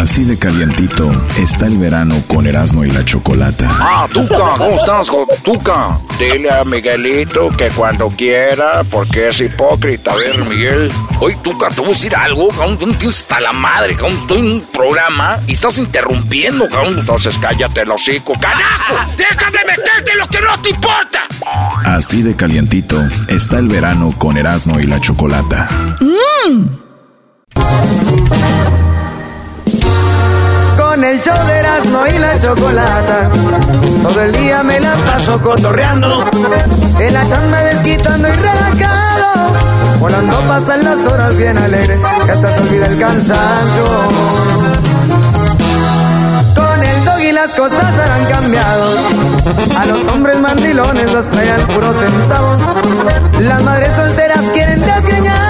Así de calientito está el verano con Erasmo y la Chocolata. Ah, Tuca, ¿cómo estás, Tuca? Dile a Miguelito que cuando quiera, porque es hipócrita. A ver, Miguel. Oye, Tuca, te voy a decir algo, cabrón. Tú está la madre, cabrón. Estoy en un programa y estás interrumpiendo, cabrón. Entonces cállate el hocico. ¡Carajo! ¡Déjame meterte lo que no te importa! Así de calientito está el verano con Erasmo y la Chocolata. ¡Mmm! Con el show de Erasmo y la chocolata. Todo el día me la paso cotorreando, en la chamba desquitando y relajado. Volando pasan las horas bien alegres, que hasta se olvida el cansancio. Con el dog y las cosas han cambiado. A los hombres mandilones los traen puro centavo. Las madres solteras quieren desgreñarlo.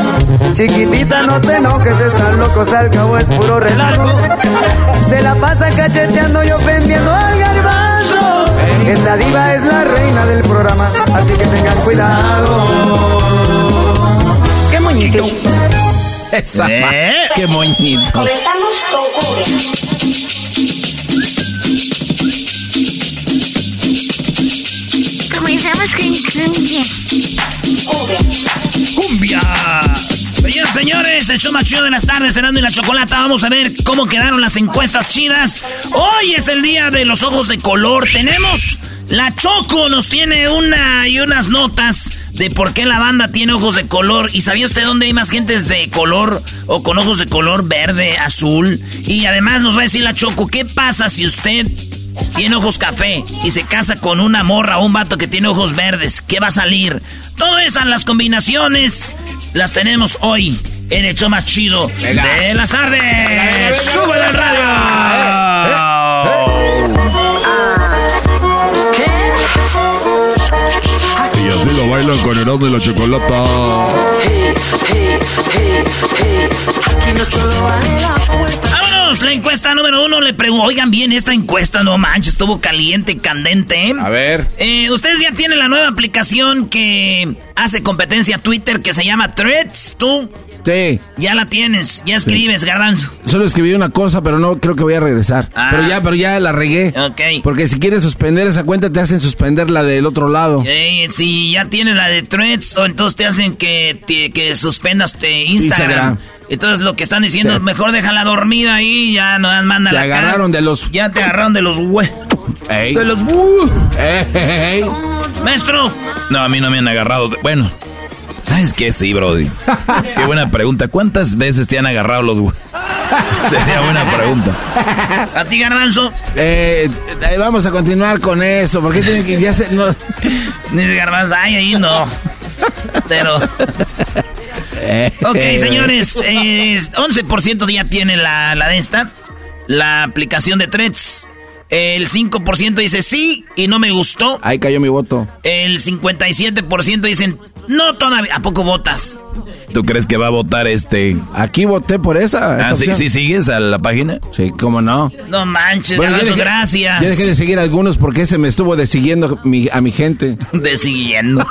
Chiquitita, no te enojes, están locos, al cabo es puro relajo. Se la pasa cacheteando y ofendiendo al garbanzo. Esta diva es la reina del programa, así que tengan cuidado. ¡Qué moñito! Esa ¿Eh? ¡Qué moñito! Comenzamos con cumbia. Comenzamos con cumbia. Cumbia. ¡Cumbia! Señores, señores, el show más chido de las tardes, Cenando y la Chocolata. Vamos a ver cómo quedaron las encuestas chidas. Hoy es el día de los ojos de color. Tenemos la Choco, nos tiene una y unas notas de por qué la banda tiene ojos de color. ¿Y sabía usted dónde hay más gente de color o con ojos de color verde, azul? Y además nos va a decir la Choco, ¿qué pasa si usted tiene ojos café y se casa con una morra o un vato que tiene ojos verdes? ¿Qué va a salir? Todas esas las combinaciones las tenemos hoy en el show más chido de las tardes. ¡Sube del radio! Y así lo bailan con el de la chocolata. ¡Vámonos! La encuesta número uno le pregunto. Oigan bien, esta encuesta, no manches, estuvo caliente, candente. ¿eh? A ver. Eh, Ustedes ya tienen la nueva aplicación que hace competencia a Twitter que se llama Threads. ¿Tú? Sí. Ya la tienes, ya escribes, garbanzo. Solo escribí una cosa, pero no creo que voy a regresar. Ah. Pero ya, pero ya la regué. Ok. Porque si quieres suspender esa cuenta, te hacen suspender la del otro lado. Si ya tienes la de Threads, o entonces te hacen que, te- que suspendas te Instagram. Instagram. Entonces lo que están diciendo es mejor déjala dormida ahí, ya no manda Te la cara. agarraron de los... Ya te agarraron de los hue. Ey. De los hue. Ey. Maestro. No, a mí no me han agarrado. de- Bueno, ¿sabes qué? Sí, Brody. Qué buena pregunta. ¿Cuántas veces te han agarrado los hue- Sería buena pregunta. A ti, garbanzo. Eh, eh, vamos a continuar con eso, porque tienen que ya se... No. Dice garbanzo, ay, ahí no. Pero... Ok, señores, eh, 11% ya tiene la, la de esta, la aplicación de Threads. El 5% dice sí y no me gustó. Ahí cayó mi voto. El 57% dicen No todavía. ¿A poco votas? ¿Tú crees que va a votar este? Aquí voté por esa. ah, ¿sí, ¿sí, sigues a la página? Sí, cómo no. No manches, bueno, gracias. Ya dejé de seguir a algunos porque se me estuvo desiguiendo a mi gente. desiguiendo.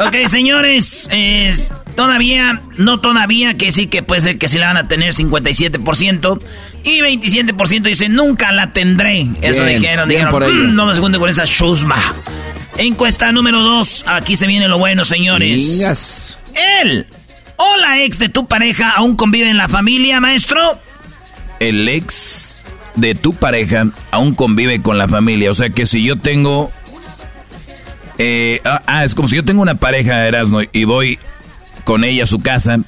Ok, señores, eh, todavía, no todavía, que sí que puede ser que sí la van a tener 57%. Y 27% dicen, nunca la tendré. Eso dijeron, dijeron, mm, no me segunde con esa chusma. Encuesta número 2, aquí se viene lo bueno, señores. Él o la ex de tu pareja aún convive en la familia, maestro. El ex de tu pareja aún convive con la familia. O sea que si yo tengo... Eh, ah, ah, es como si yo tengo una pareja, Erasmo, y voy con ella a su casa.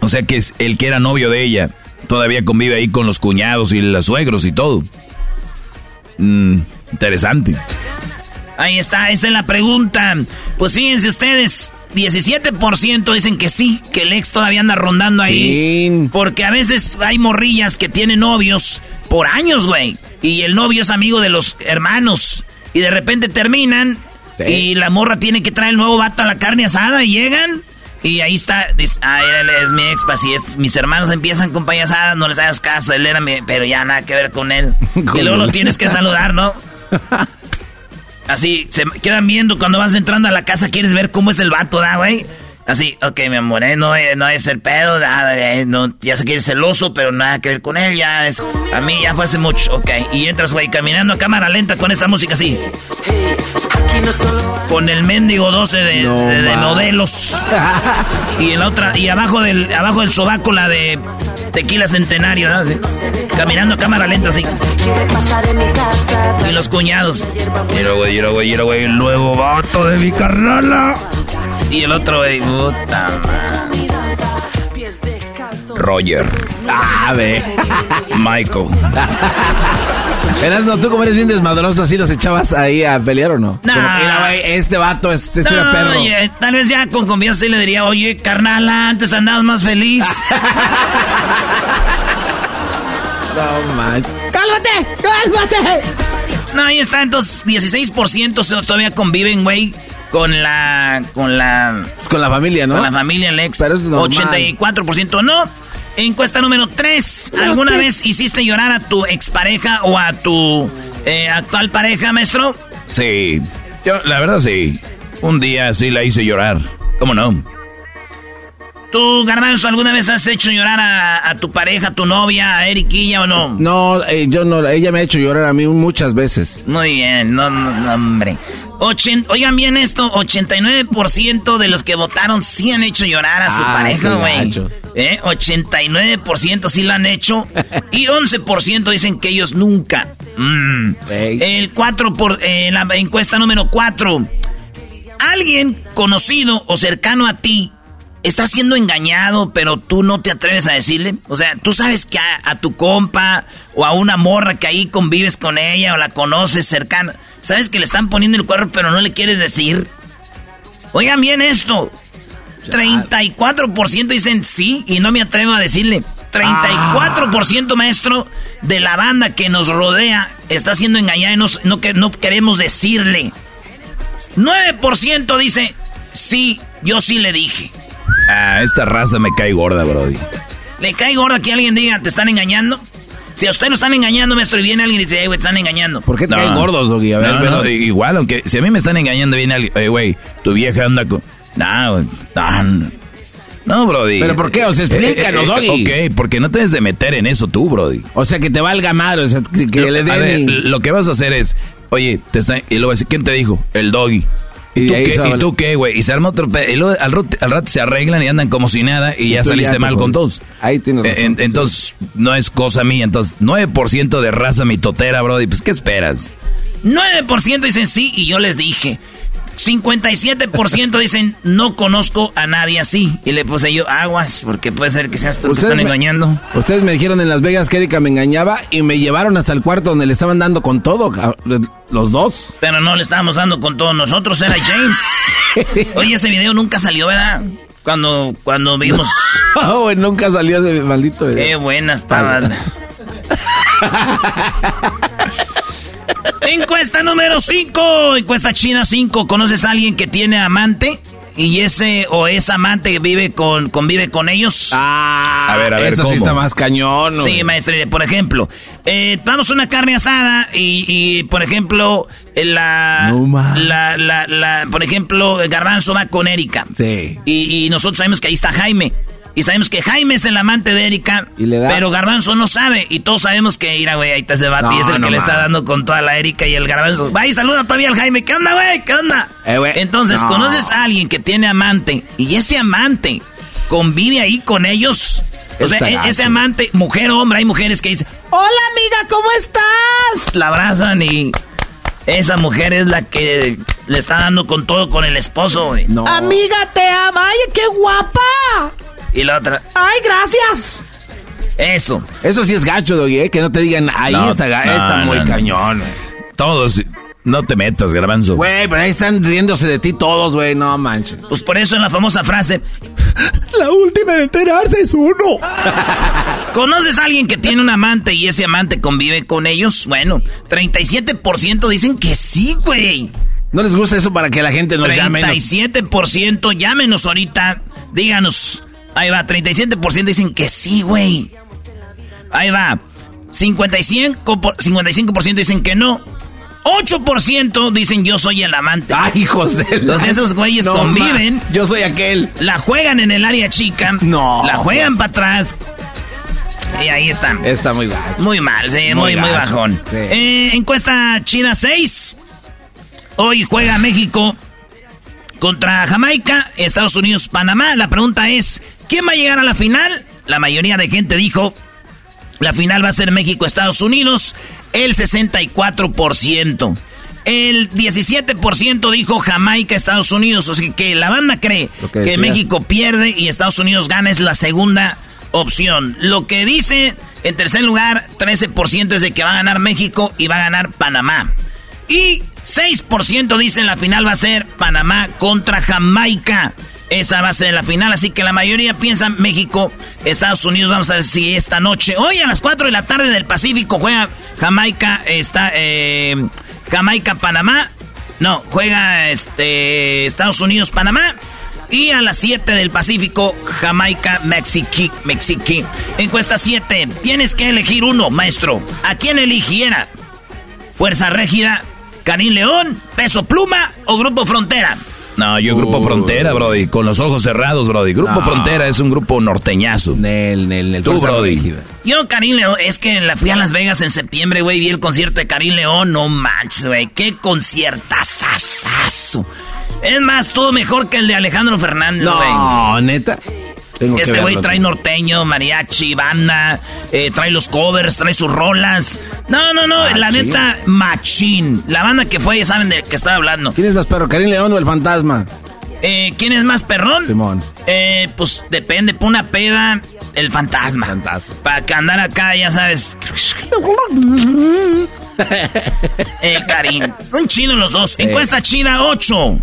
O sea que es el que era novio de ella todavía convive ahí con los cuñados y los suegros y todo. Mm, interesante. Ahí está, esa es la pregunta. Pues fíjense ustedes, 17% dicen que sí, que el ex todavía anda rondando ahí. Porque a veces hay morrillas que tienen novios por años, güey. Y el novio es amigo de los hermanos. Y de repente terminan y la morra tiene que traer el nuevo vato a la carne asada y llegan. Y ahí está, dice, ah, él es mi ex, pues, es, mis hermanos empiezan con payasadas, no les hagas caso, él era mi, pero ya nada que ver con él. y luego lo tienes que saludar, ¿no? Así, se quedan viendo cuando vas entrando a la casa, quieres ver cómo es el vato, ¿da, güey? Así, ok, mi amor, ¿eh? no, no es el pedo, nada, eh, no, ya sé que eres celoso, pero nada que ver con él, ya es, a mí ya fue hace mucho, ok. Y entras, güey, caminando a cámara lenta con esa música así. Con el mendigo 12 de, de, modelos. y en la otra, y abajo del, abajo del sobaco la de tequila centenario, ¿no? Caminando a cámara lenta así. Y los cuñados. Mira, güey, mira, güey, mira, güey, el nuevo vato de mi carnala. Y el otro, güey, puta Roger. Ah, ve. Michael. no, tú como eres bien desmadroso, ¿así los echabas ahí a pelear o no? No. este vato, este, este era perro. Oye, tal vez ya con confianza sí le diría, oye, carnal, antes andabas más feliz. no, man. ¡Cálmate! ¡Cálmate! No, ahí está, entonces 16% todavía conviven, güey con la con la con la familia, ¿no? Con la familia Lex. Pero es 84% no. Encuesta número 3. ¿Alguna vez hiciste llorar a tu expareja o a tu eh, actual pareja, maestro? Sí. Yo, la verdad sí. Un día sí la hice llorar. ¿Cómo no? ¿Tú, Garbanzo, alguna vez has hecho llorar a, tu pareja, a tu novia, a Eriquilla o no? No, eh, yo no. Ella me ha hecho llorar a mí muchas veces. Muy bien, no, no hombre oigan bien esto, 89% de los que votaron sí han hecho llorar a su ah, pareja, güey. ¿Eh? 89% sí lo han hecho y 11% dicen que ellos nunca. Mm. El 4 por eh, la encuesta número 4. Alguien conocido o cercano a ti está siendo engañado, pero tú no te atreves a decirle. O sea, tú sabes que a, a tu compa o a una morra que ahí convives con ella o la conoces cercana Sabes que le están poniendo el cuerpo, pero no le quieres decir. Oigan bien esto. 34% dicen sí y no me atrevo a decirle. 34% maestro de la banda que nos rodea está siendo engañada y no, que, no queremos decirle. 9% dice sí, yo sí le dije. Ah, esta raza me cae gorda, Brody. ¿Le cae gorda que alguien diga te están engañando? Si a usted lo están engañando, maestro, y viene alguien y dice, güey, te están engañando. ¿Por qué te caen gordos, Doggy? A ver, no, igual, aunque si a mí me están engañando, viene alguien, güey, tu vieja anda con... No, no, no, Brody. ¿Pero por qué? O sea, explícanos, eh, eh, Ok, porque no te debes de meter en eso tú, Brody. O sea, que te valga madre, o sea, que, le den... Lo que vas a hacer es, oye, te está, y luego ¿quién te dijo? El Doggy. ¿Y, tú, qué, güey? Y se arma otro... Y luego al, rato, se arreglan y andan como si nada y, ya saliste mal con todos. Ahí tienes eh, razón. entonces, no es cosa mía. Entonces, 9% de raza mitotera, brody. Pues, ¿qué esperas? 9% dicen sí y yo les dije. 57% dicen no conozco a nadie así. Y le puse yo aguas, porque puede ser que seas tú que están engañando. Ustedes me dijeron en Las Vegas que Erika me engañaba y me llevaron hasta el cuarto donde le estaban dando con todo, los dos. Pero no le estábamos dando con todo, nosotros era James. Oye, ese video nunca salió, ¿verdad? Cuando, cuando vimos. oh, nunca salió ese maldito video. Qué buenas estaban. Encuesta número 5. Encuesta China 5. ¿Conoces a alguien que tiene amante? y ese o esa amante que vive con, convive con ellos. Ah, a ver, a ver, eso sí está más cañón. Sí, maestro, por ejemplo, eh, vamos a una carne asada y, y por ejemplo, la, la, la, la, por ejemplo, Garbanzo va con Erika. Sí. Y, y nosotros sabemos que ahí está Jaime. Y sabemos que Jaime es el amante de Erika. Pero Garbanzo no sabe. Y todos sabemos que, mira, güey, ahí está ese vato y es el que le está dando con toda la Erika y el Garbanzo. Va y saluda todavía al Jaime. ¿Qué onda, güey? ¿Qué onda? Eh, Entonces, conoces a alguien que tiene amante y ese amante convive ahí con ellos. O sea, e-, ese amante, mujer o hombre, hay mujeres que dicen, hola amiga, ¿cómo estás? La abrazan y esa mujer es la que le está dando con todo con el esposo, güey. Amiga, te ama. Ay, qué guapa. Y la otra, ¡ay, gracias! Eso. Eso sí es gacho, Doggy, ¿eh? que no te digan, ahí está, está muy cañón. Todos, no te metas, garbanzo. Güey, pero ahí están riéndose de ti todos, güey, no manches. Pues por eso en la famosa frase, la última en enterarse es uno. ¿Conoces a alguien que tiene un amante y ese amante convive con ellos? Bueno, 37% dicen que sí, güey. ¿No les gusta eso para que la gente nos llame? 37%, llámenos ahorita, díganos. Ahí va, 37% dicen que sí, güey. Ahí va. 55%, 55 dicen que no. 8% dicen yo soy el amante. Ay, hijos de Entonces esos güeyes conviven. yo soy aquel. La juegan en el área chica. No. La juegan para atrás. Y ahí están. Está muy mal. Muy mal, sí, muy, muy, bajón. Eh, encuesta China 6. Hoy juega México contra Jamaica, Estados Unidos, Panamá. La pregunta es, ¿quién va a llegar a la final? La mayoría de gente dijo, la final va a ser México-Estados Unidos, el 64%. El 17% dijo Jamaica, Estados Unidos. O sea que la banda cree que México pierde y Estados Unidos gana es la segunda opción. Lo que dice, en tercer lugar, 13% es de que va a ganar México y va a ganar Panamá. Y 6% dicen la final va a ser Panamá contra Jamaica. Esa va a ser la final, así que la mayoría piensa México, Estados Unidos. Vamos a ver si esta noche, hoy a las 4 de la tarde del Pacífico, juega Jamaica, está eh, Jamaica, Panamá. No, juega este Estados Unidos, Panamá. Y a las 7 del Pacífico, Jamaica, Mexiqui, Mexiqui. Encuesta 7. Tienes que elegir uno, maestro. ¿A quién eligiera? Fuerza Régida, Canín León, Peso Pluma o Grupo Frontera. No, yo Grupo Frontera, Brody, con los ojos cerrados, Brody. Grupo Frontera es un grupo norteñazo. Nel, nel, nel. Tú, Brody. Yo, Karim León, es que la fui a Las Vegas en septiembre, güey, vi el concierto de Karim León, no manches, güey, qué conciertazazazo. Es más, todo mejor que el de Alejandro Fernández, güey. No, neta este güey trae norteño, mariachi, banda, eh, trae los covers, trae sus rolas. No, no, no, la neta, machín. La banda que fue, ya saben de qué estaba hablando. ¿Quién es más perro, Karim León o el fantasma? Eh, ¿Quién es más perrón? Simón. Eh, pues depende, por una peda, el fantasma. Fantasma. Para que andar acá, ya sabes. el Karim. Son chidos los dos. Encuesta chida 8.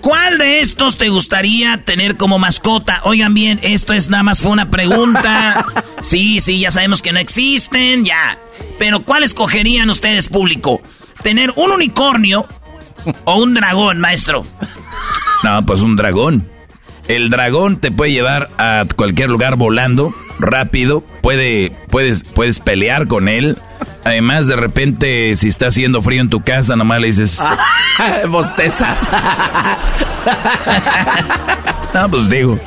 ¿Cuál de estos te gustaría tener como mascota? Oigan bien, esto es nada más fue una pregunta. Sí, sí, ya sabemos que no existen, ya. Pero ¿cuál escogerían ustedes, público? ¿Tener un unicornio o un dragón, maestro? No, pues un dragón. El dragón te puede llevar a cualquier lugar volando, rápido, puede, puedes, puedes pelear con él. Además, de repente, si está haciendo frío en tu casa, nomás le dices... Bosteza. no, pues digo.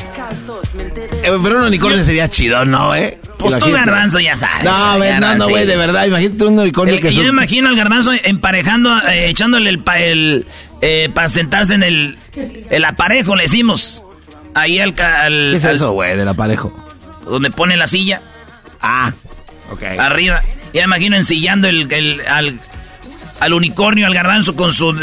Eh, pero un unicornio sería chido, ¿no, eh? Pues tú, garbanzo, ya sabes. No, no, no, güey, de verdad, imagínate un unicornio que... Yo imagino al garbanzo emparejando, eh, echándole el... el eh, para sentarse en el, el aparejo, le decimos. Ahí al... al ¿Qué es eso, güey, del aparejo? Donde pone la silla. Ah, ok. Arriba. Ya me imagino ensillando el, el al, al, unicornio, al garbanzo con su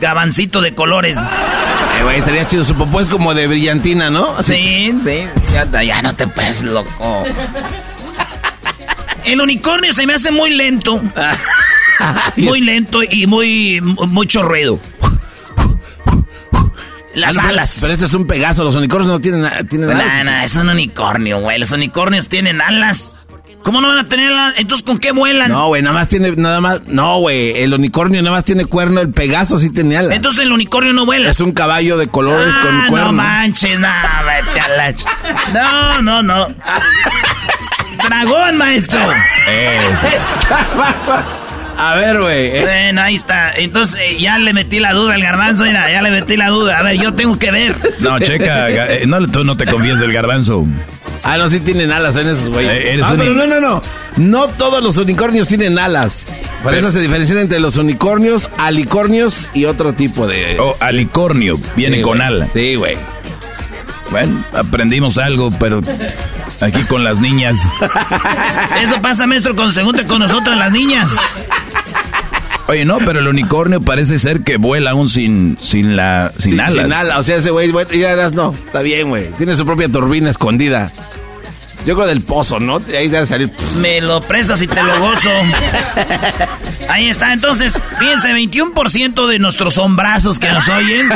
gabancito de colores. Eh, güey, estaría chido. Su popó es como de brillantina, ¿no? Sí, sí. Ya, ya no te puedes, loco. El unicornio se me hace muy lento. muy lento y muy mucho ruido. Las alas. Pero, este es un Pegaso, los unicornios no tienen, tienen alas. No, no, es un unicornio, güey. Los unicornios tienen alas ¿Cómo no van a tener alas? Entonces, ¿con qué vuelan? No, güey, nada más tiene, nada más, no, güey, el unicornio nada más tiene cuerno, el Pegaso sí tenía alas. Entonces el unicornio no vuela. Es un caballo de colores Ah, con cuerno. No manches, no, vete a la No, no, no. Dragón, maestro. A ver, güey. eh, Bueno, ahí está. Entonces eh, ya le metí la duda al garbanzo, mira, ya le metí la duda. A ver, yo tengo que ver. No, checa, eh, no, tú no te confíes del garbanzo. Ah, no, sí tienen alas en esos, güey. Eh, eres ah, pero no, no, no. No todos los unicornios tienen alas. Por Pero- eso se diferencian entre los unicornios, alicornios y otro tipo de... Oh, alicornio, viene Sí, con güey. ala. Sí, güey. Bueno, aprendimos algo, pero aquí con las niñas. Eso pasa, maestro, cuando se junta con nosotras las niñas. Oye, no, pero el unicornio parece ser que vuela aún sin, sin la, sin Sí, alas. Sin alas. O sea, ese güey, ya eras, no. Está bien, güey. Tiene su propia turbina escondida. Yo creo del pozo, ¿no? Ahí debe salir... Me lo prestas y te lo gozo. Ahí está, entonces, fíjense, 21% de nuestros hombrazos que nos oyen.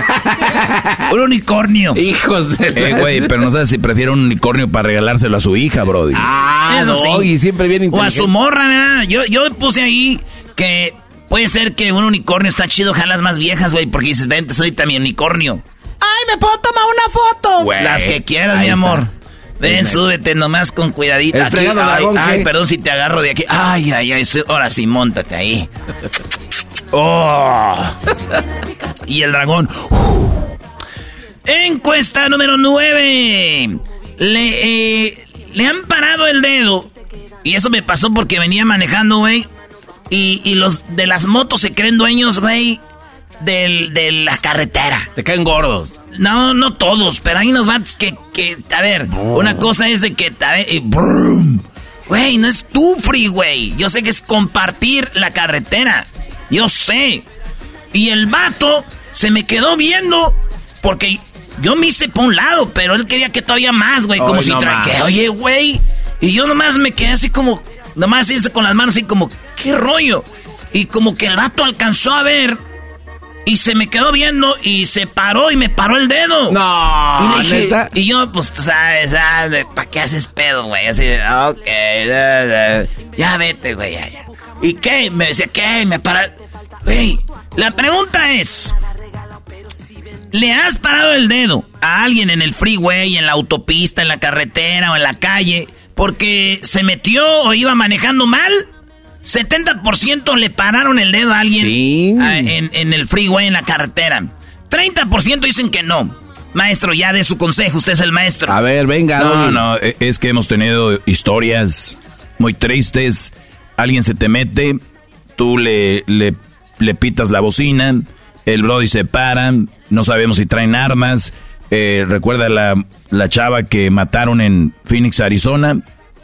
Un unicornio. Hijos de... Eh, güey, pero no sabes si prefiere un unicornio para regalárselo a su hija, Brody. Ah, Eso no, sí. y siempre bien O a inteligente. su morra, ¿verdad? Yo, yo puse ahí que puede ser que un unicornio está chido, jalas más viejas, güey, porque dices, vente, soy también unicornio. ¡Ay, me puedo tomar una foto! Güey. Las que quieras, Ahí mi está. amor. Ven, súbete nomás con cuidadito. El Aquí, ay, dragón, ay, perdón si te agarro de aquí. Ay, ay, ay. Ahora sí, montate ahí. Oh. Y el dragón. Encuesta número 9. Le, eh, le han parado el dedo. Y eso me pasó porque venía manejando, güey. Y, y los de las motos se creen dueños, güey, del- de la carretera. Te caen gordos. No, no todos, pero hay unos vatos que, que a ver, una cosa es de que, a ver, y brum. güey, no es tu free, güey. Yo sé que es compartir la carretera. Yo sé. Y el vato se me quedó viendo porque yo me hice por un lado, pero él quería que todavía más, güey, como si no tra- más. que, oye, güey. Y yo nomás me quedé así como, nomás hice con las manos así como, ¿qué rollo? Y como que el vato alcanzó a ver y se me quedó viendo y se paró y me paró el dedo. No, Y le dije, ¿neta? y yo, pues, tú sabes, ah, ¿para qué haces pedo, güey? Así de, ok, ya vete, güey, ya, ya. ¿Y qué? Me decía, ¿qué? Me para... Güey, la pregunta es, ¿le has parado el dedo a alguien en el freeway, en la autopista, en la carretera o en la calle porque se metió o iba manejando mal? 70% le pararon el dedo a alguien Sí. en, en el freeway, en la carretera. 30% dicen que no. Maestro, ya de su consejo, usted es el maestro. A ver, venga, No, no, e- es que hemos tenido historias muy tristes. Alguien se te mete, tú le, le, le pitas la bocina, el Brody se para, no sabemos si traen armas. Eh, recuerda la, la chava que mataron en Phoenix, Arizona.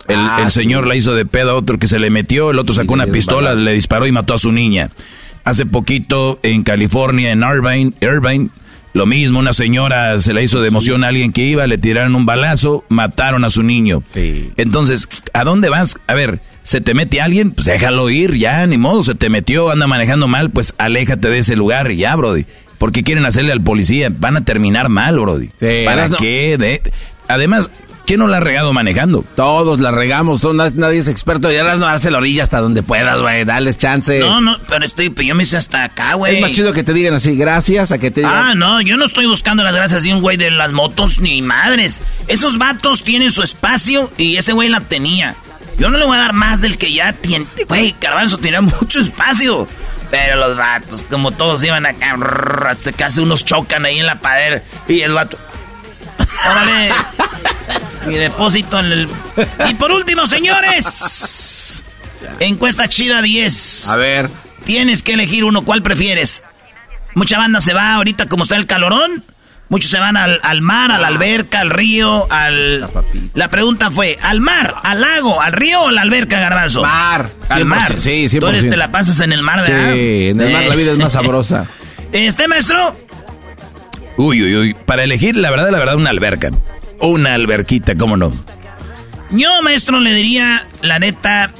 El, Ah, el sí. señor la hizo de pedo a otro que se le metió, el otro sacó una pistola, le disparó y mató a su niña. Hace poquito en California, en Irvine, Irvine, lo mismo, una señora se la hizo de emoción a alguien que iba, le tiraron un balazo, mataron a su niño. Sí. Entonces, ¿a dónde vas? A ver, ¿se te mete alguien? Pues déjalo ir, ya, ni modo, se te metió, anda manejando mal, pues aléjate de ese lugar y ya, Brody. Porque quieren hacerle al policía, van a terminar mal, Brody. Sí, ¿Para no- qué? De- Además, ¿quién no la ha regado manejando? Todos la regamos, todo- nadie, es experto. Y ahora no darse la orilla hasta donde puedas, güey. Dales chance. No, no, pero estoy, yo me hice hasta acá, güey. es más chido que te digan así, gracias, a que te digan. Ah, no, yo no estoy buscando las gracias de un güey de las motos ni madres. Esos vatos tienen su espacio y ese güey la tenía. Yo no le voy a dar más del que ya tiene. Güey, Garbanzo tenía mucho espacio. Pero los vatos, como todos iban acá, hasta casi unos chocan ahí en la pared. Y el vato. Órale. Mi depósito en el. Y por último, señores. Encuesta chida 10. A ver. Tienes que elegir uno, ¿cuál prefieres? Mucha banda se va ahorita como está el calorón. Muchos se van al, al mar, a la alberca, al río, al... La pregunta fue, ¿al mar, al lago, al río o a la alberca, garbanzo? Mar. Al 100%, mar. Sí, 100%. Tú eres- te la pasas en el mar, Sí, ¿verdad? en el mar Eh. la vida es más sabrosa. Este, maestro, Uy, uy, uy. Para elegir, la verdad, la verdad, una alberca. Una alberquita, ¿cómo no? yo, maestro, le diría, la neta,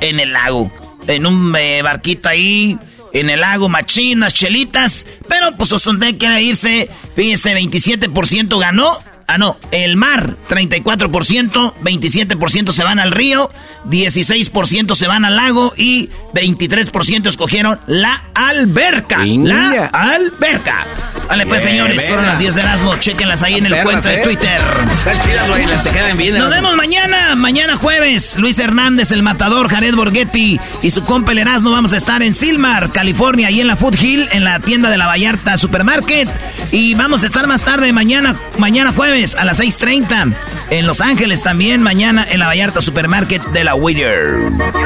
en el lago. En un eh, barquito ahí, en el lago, machinas, chelitas. Pero, pues, Osonde quiere irse. Fíjese, 27% ganó. Ah, no, el mar, 34%, 27% se van al río, 16% se van al lago y 23% escogieron la alberca. La alberca. Vale, pues señores, son las 10 de las chequenlas ahí en el cuento de ¿eh? Twitter. Están chidas, güey, las te quedan bien. Nos vemos mañana, mañana jueves. Luis Hernández, el matador, Jared Borghetti y su compa el Erasmo vamos a estar en Silmar, California, y en la Foothill, en la tienda de la Vallarta Supermarket. Y vamos a estar más tarde, mañana, mañana jueves a las 6.30. En Los Ángeles también, mañana en la Vallarta Supermarket de la Whittier.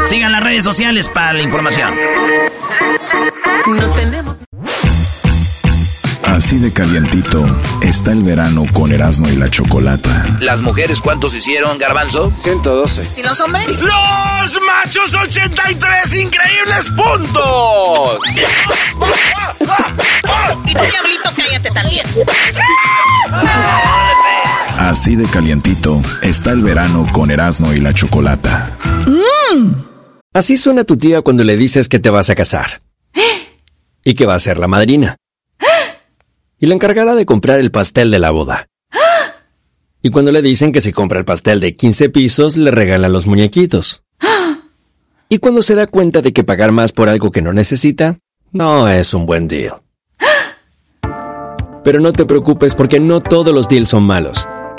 Sigan las redes sociales para la información. No tenemos. Así de calientito está el verano con Erasmo y la Chocolata. ¿Las mujeres cuántos hicieron, Garbanzo? 112. ¿Y los hombres? ¡Los machos 83 increíbles puntos! y tu diablito, cállate también. Así de calientito está el verano con Erasmo y la Chocolata. Mm. Así suena tu tía cuando le dices que te vas a casar. y que va a ser la madrina y la encargada de comprar el pastel de la boda. Y cuando le dicen que si compra el pastel de 15 pisos, le regalan los muñequitos. Y cuando se da cuenta de que pagar más por algo que no necesita, no es un buen deal. Pero no te preocupes porque no todos los deals son malos.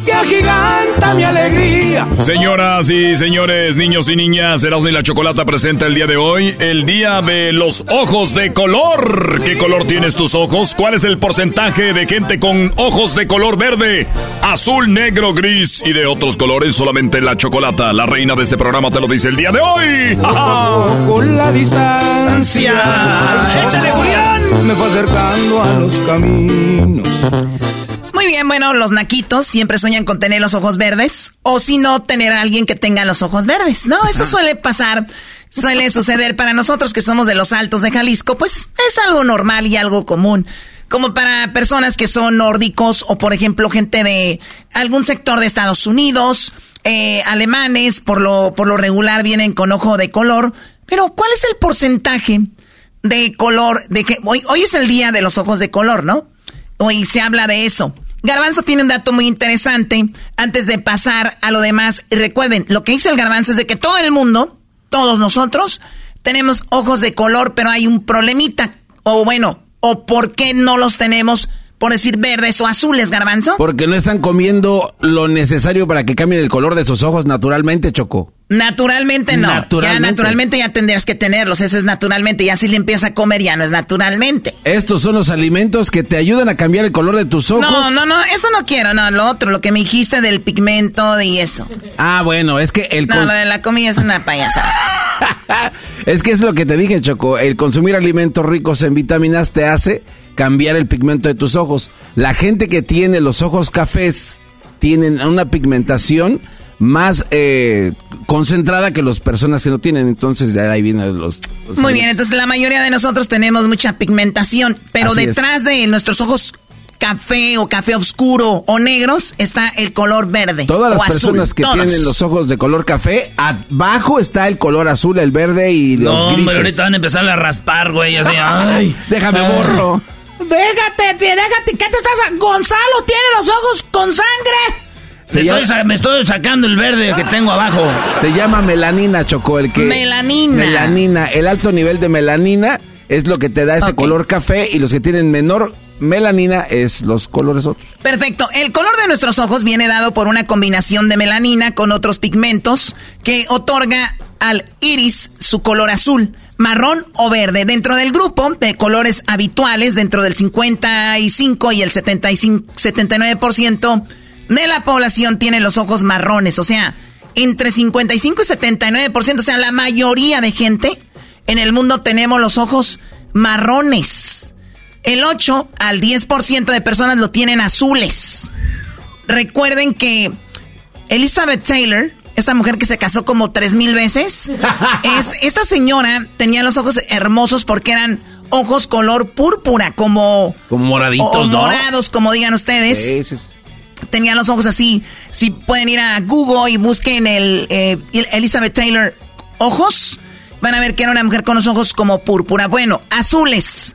se agiganta mi alegría. Señoras y señores, niños y niñas, Erasmo y la Chocolata presenta el día de hoy el día de los ojos de color. ¿Qué color tienes tus ojos? ¿Cuál es el porcentaje de gente con ojos de color verde, azul, negro, gris y de otros colores? Solamente la Chocolata, la reina de este programa, te lo dice el día de hoy. Con la distancia, échale Julián, me fue acercando a los caminos bien, bueno, los naquitos siempre sueñan con tener los ojos verdes o si no, tener a alguien que tenga los ojos verdes, ¿no? Eso suele pasar, suele suceder para nosotros que somos de los altos de Jalisco, pues es algo normal y algo común. Como para personas que son nórdicos o, por ejemplo, gente de algún sector de Estados Unidos, eh, alemanes, por lo, por lo regular vienen con ojo de color. Pero, ¿cuál es el porcentaje de color? De que hoy, hoy es el día de los ojos de color, ¿no? Hoy se habla de eso. Garbanzo tiene un dato muy interesante antes de pasar a lo demás. Recuerden, lo que dice el garbanzo es de que todo el mundo, todos nosotros, tenemos ojos de color, pero hay un problemita. O bueno, o por qué no los tenemos por decir verdes o azules, garbanzo? Porque no están comiendo lo necesario para que cambien el color de sus ojos naturalmente, Choco. Naturalmente no. Naturalmente. Ya naturalmente ya tendrías que tenerlos. Ese es naturalmente. Ya si le empieza a comer ya no es naturalmente. Estos son los alimentos que te ayudan a cambiar el color de tus ojos. No, no, no. Eso no quiero. No, lo otro. Lo que me dijiste del pigmento y eso. Ah, bueno. Es que el... No, lo de la comida es una payasada. es que es lo que te dije, Choco. El consumir alimentos ricos en vitaminas te hace cambiar el pigmento de tus ojos. La gente que tiene los ojos cafés tienen una pigmentación más eh, concentrada que las personas que no tienen. Entonces, de ahí vienen los, Muy bien, entonces la mayoría de nosotros tenemos mucha pigmentación, pero detrás de nuestros ojos café o café oscuro o negros, está el color verde. Todas las azul. personas que Todos. tienen los ojos de color café, abajo está el color azul, el verde y los No, grises. hombre, ahorita van a empezar a raspar, güey, así, ay. Déjame Ay. borro. Déjate, déjate, ¿qué te estás? Gonzalo tiene los ojos con sangre. Me Se estoy, llama- sa- me estoy sacando el verde que tengo abajo. Se llama melanina, Choco, el que... Melanina. Melanina. El alto nivel de melanina es lo que te da ese color café y los que tienen menor melanina es los colores otros. Perfecto. El color de nuestros ojos viene dado por una combinación de melanina con otros pigmentos que otorga al iris su color azul, marrón o verde. Dentro del grupo de colores habituales, dentro del 55 y el 75, 79% de la población tiene los ojos marrones. O sea, entre 55 y 79%, o sea, la mayoría de gente en el mundo tenemos los ojos marrones. El 8 al 10% de personas lo tienen azules. Recuerden que Elizabeth Taylor, esta mujer que se casó como tres mil veces, es- esta señora tenía los ojos hermosos porque eran ojos color púrpura, como... Como moraditos, morados, como digan ustedes. Tenía los ojos así. Si pueden ir a Google y busquen el eh, Elizabeth Taylor ojos, van a ver que era una mujer con los ojos como púrpura. Bueno, azules.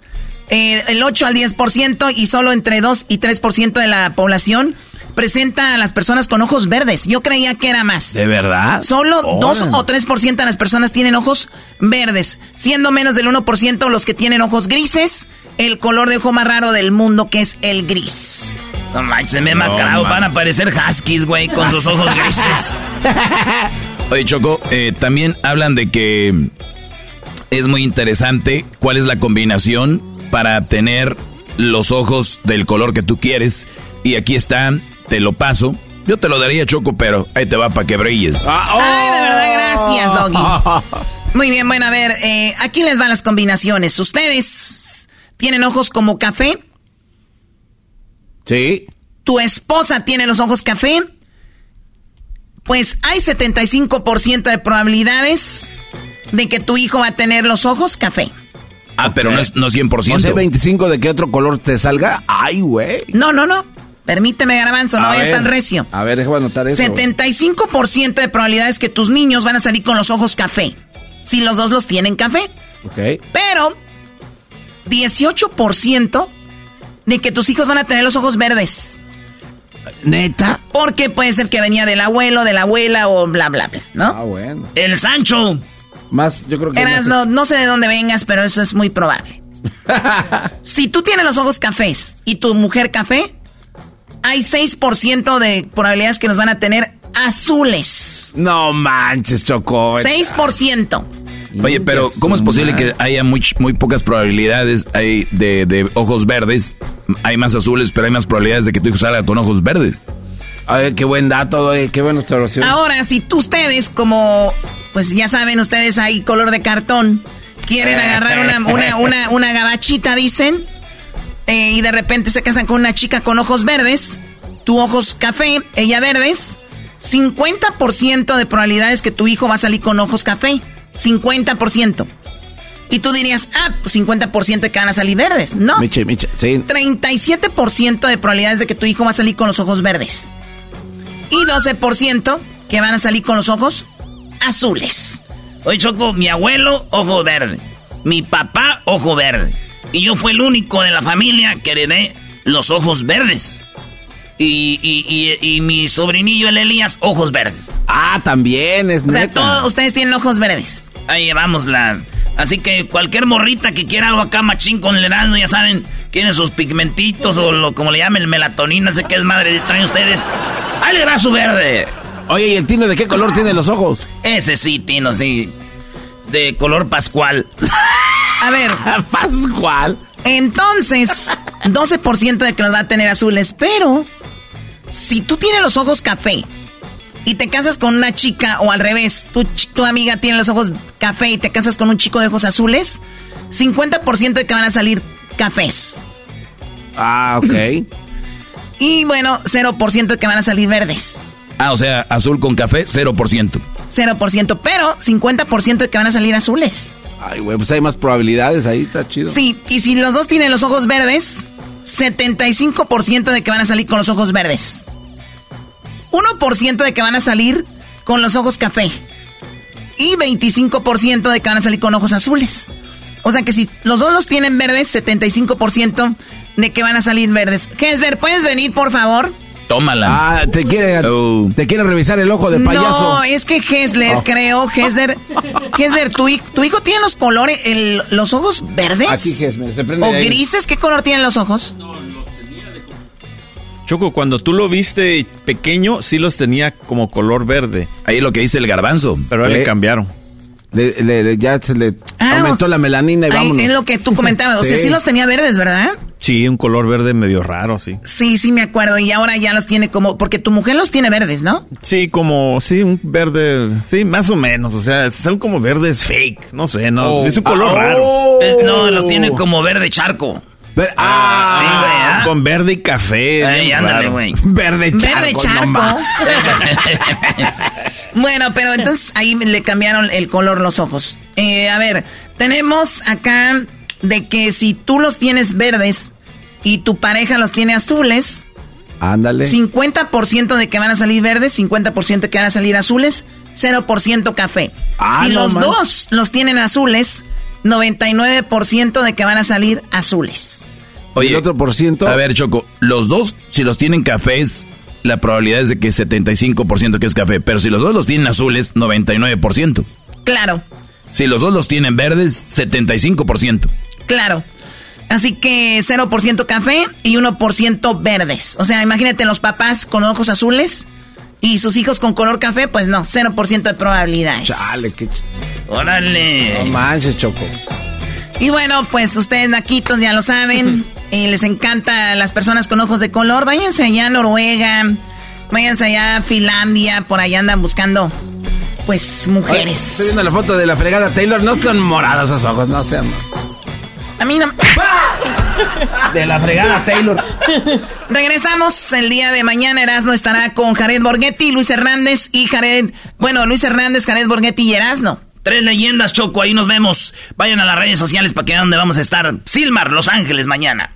Eh, el 8 al 10% y solo entre 2 y 3% de la población presenta a las personas con ojos verdes. Yo creía que era más. ¿De verdad? Solo 2 Órale. o 3% de las personas tienen ojos verdes, siendo menos del 1% los que tienen ojos grises, el color de ojo más raro del mundo que es el gris. No manches, se me macrado. man. Van a parecer huskies, güey, con sus ojos grises. Oye, Choco, eh, también hablan de que es muy interesante cuál es la combinación para tener los ojos del color que tú quieres. Y aquí está, te lo paso. Yo te lo daría, Choco, pero ahí te va para que brilles. Ay, de verdad, gracias, Doggy. Muy bien, bueno, a ver, eh, aquí les van las combinaciones. ¿Ustedes tienen ojos como café? Sí. ¿Tu esposa tiene los ojos café? Pues hay 75% de probabilidades de que tu hijo va a tener los ojos café. Ah, pero no es no 100%. O sea, 25 de qué otro color te salga. Ay, güey. No, no, no. Permíteme, Garbanzo, no A vayas ver. tan recio. A ver, déjame anotar eso. güey. 75% de probabilidades que tus niños van a salir con los ojos café. Si los dos los tienen café. Ok. Pero 18% de que tus hijos van a tener los ojos verdes. ¿Neta? Porque puede ser que venía del abuelo, de la abuela o bla, bla, bla, ¿no? Ah, bueno. El Sancho. Más, yo creo que Eras, más no, no sé de dónde vengas, pero eso es muy probable. si tú tienes los ojos cafés y tu mujer café, hay 6% de probabilidades que nos van a tener azules. No manches, Choco. 6%. Oye, pero ¿cómo es posible que haya muy, muy pocas probabilidades hay de, de ojos verdes? Hay más azules, pero hay más probabilidades de que tu hijo salga con ojos verdes. Ay, qué buen dato, eh, qué buena observación. Ahora, si tú ustedes, como, pues ya saben ustedes, hay color de cartón, quieren agarrar una, una, una, una gabachita, dicen, eh, y de repente se casan con una chica con ojos verdes, tú ojos café, ella verdes, 50% de probabilidades que tu hijo va a salir con ojos café. 50%. Y tú dirías, ah, pues 50% de que van a salir verdes. No. Miche, miche, sí. 37% de probabilidades de que tu hijo va a salir con los ojos verdes. Y 12% que van a salir con los ojos azules. Oye, Choco, mi abuelo, ojo verde. Mi papá, ojo verde. Y yo fui el único de la familia que heredé los ojos verdes. Y, y, y, y mi sobrinillo, el Elías, ojos verdes. Ah, también es O sea, neta. todos ustedes tienen ojos verdes. Ahí llevamos la... Así que cualquier morrita que quiera algo acá machín con el herando, ya saben, tiene sus pigmentitos o lo como le llaman el melatonina, sé qué es madre, traen ustedes. Ahí le va su verde. Oye, ¿y el Tino de qué color tiene los ojos? Ese sí, Tino, sí. De color pascual. A ver, Pascual. entonces, 12% de que los va a tener azules, pero si tú tienes los ojos café y te casas con una chica o al revés, tu, tu amiga tiene los ojos café y te casas con un chico de ojos azules, 50% de que van a salir cafés. Ah, ok. Y bueno, 0% de que van a salir verdes. Ah, o sea, azul con café, 0%. 0%, pero 50% de que van a salir azules. Ay, güey, pues hay más probabilidades ahí, está chido. Sí, y si los dos tienen los ojos verdes, 75% de que van a salir con los ojos verdes. 1% de que van a salir con los ojos café. Y 25% de que van a salir con ojos azules. O sea que si los dos los tienen verdes, 75% de que van a salir verdes. Hesler, ¿puedes venir, por favor? Tómala. Ah, te quiere, Oh. te quiere revisar el ojo de payaso. No, es que Hesler, Oh. creo, Hesler, Hesler, tu, tu hijo tiene los colores, el- los ojos verdes. Aquí, Hesler, se prende ¿O de ahí. grises? ¿Qué color tienen los ojos? Choco, cuando tú lo viste pequeño, sí los tenía como color verde. Ahí lo que dice el garbanzo. Pero le cambiaron. Le- le- le- ya se le Ah, aumentó o- la melanina y Ay, vámonos. es lo que tú comentabas. O sea, Sí. sí los tenía verdes, ¿verdad? Sí, un color verde medio raro, sí. Sí, sí me acuerdo. Y ahora ya los tiene como... Porque tu mujer los tiene verdes, ¿no? Sí, como, sí, un verde, sí, más o menos. O sea, son como verdes fake. No sé, no. Oh. Es un color Ah, raro. oh. No, los tiene como verde charco. Ver- ah, Sí, güey, ¿ah? Con verde y café. Ay, ándale, güey. verde charco. Verde charco. bueno, pero entonces ahí le cambiaron el color los ojos. Eh, a ver, tenemos acá de que si tú los tienes verdes y tu pareja los tiene azules, Ándale. 50% de que van a salir verdes, 50% de que van a salir azules, 0% café. Ah, si no los man. dos los tienen azules, 99% de que van a salir azules. Oye, el otro por ciento. A ver, Choco, los dos, si los tienen cafés, la probabilidad es de que 75% que es café. Pero si los dos los tienen azules, 99%. Claro, Si los dos los tienen verdes, 75%. Claro. Así que 0% café y 1% verdes. O sea, imagínate los papás con ojos azules y sus hijos con color café, pues no, 0% de probabilidades. Chale, qué ch- Órale. No manches, Choco. Y bueno, pues ustedes naquitos ya lo saben. y les encanta las personas con ojos de color. Váyanse allá a Noruega. Váyanse allá a Finlandia. Por allá andan buscando, pues, Oye, mujeres. Estoy viendo la foto de la fregada Taylor. No están morados esos ojos, no sean. A mí no. De la fregada Taylor. Regresamos el día de mañana. Erasno estará con Jared Borghetti, Luis Hernández y Jared. Bueno, Luis Hernández, Jared Borghetti y Erasno. Tres leyendas, Choco, ahí nos vemos. Vayan a las redes sociales para que vean dónde vamos a estar. Silmar, Los Ángeles, mañana.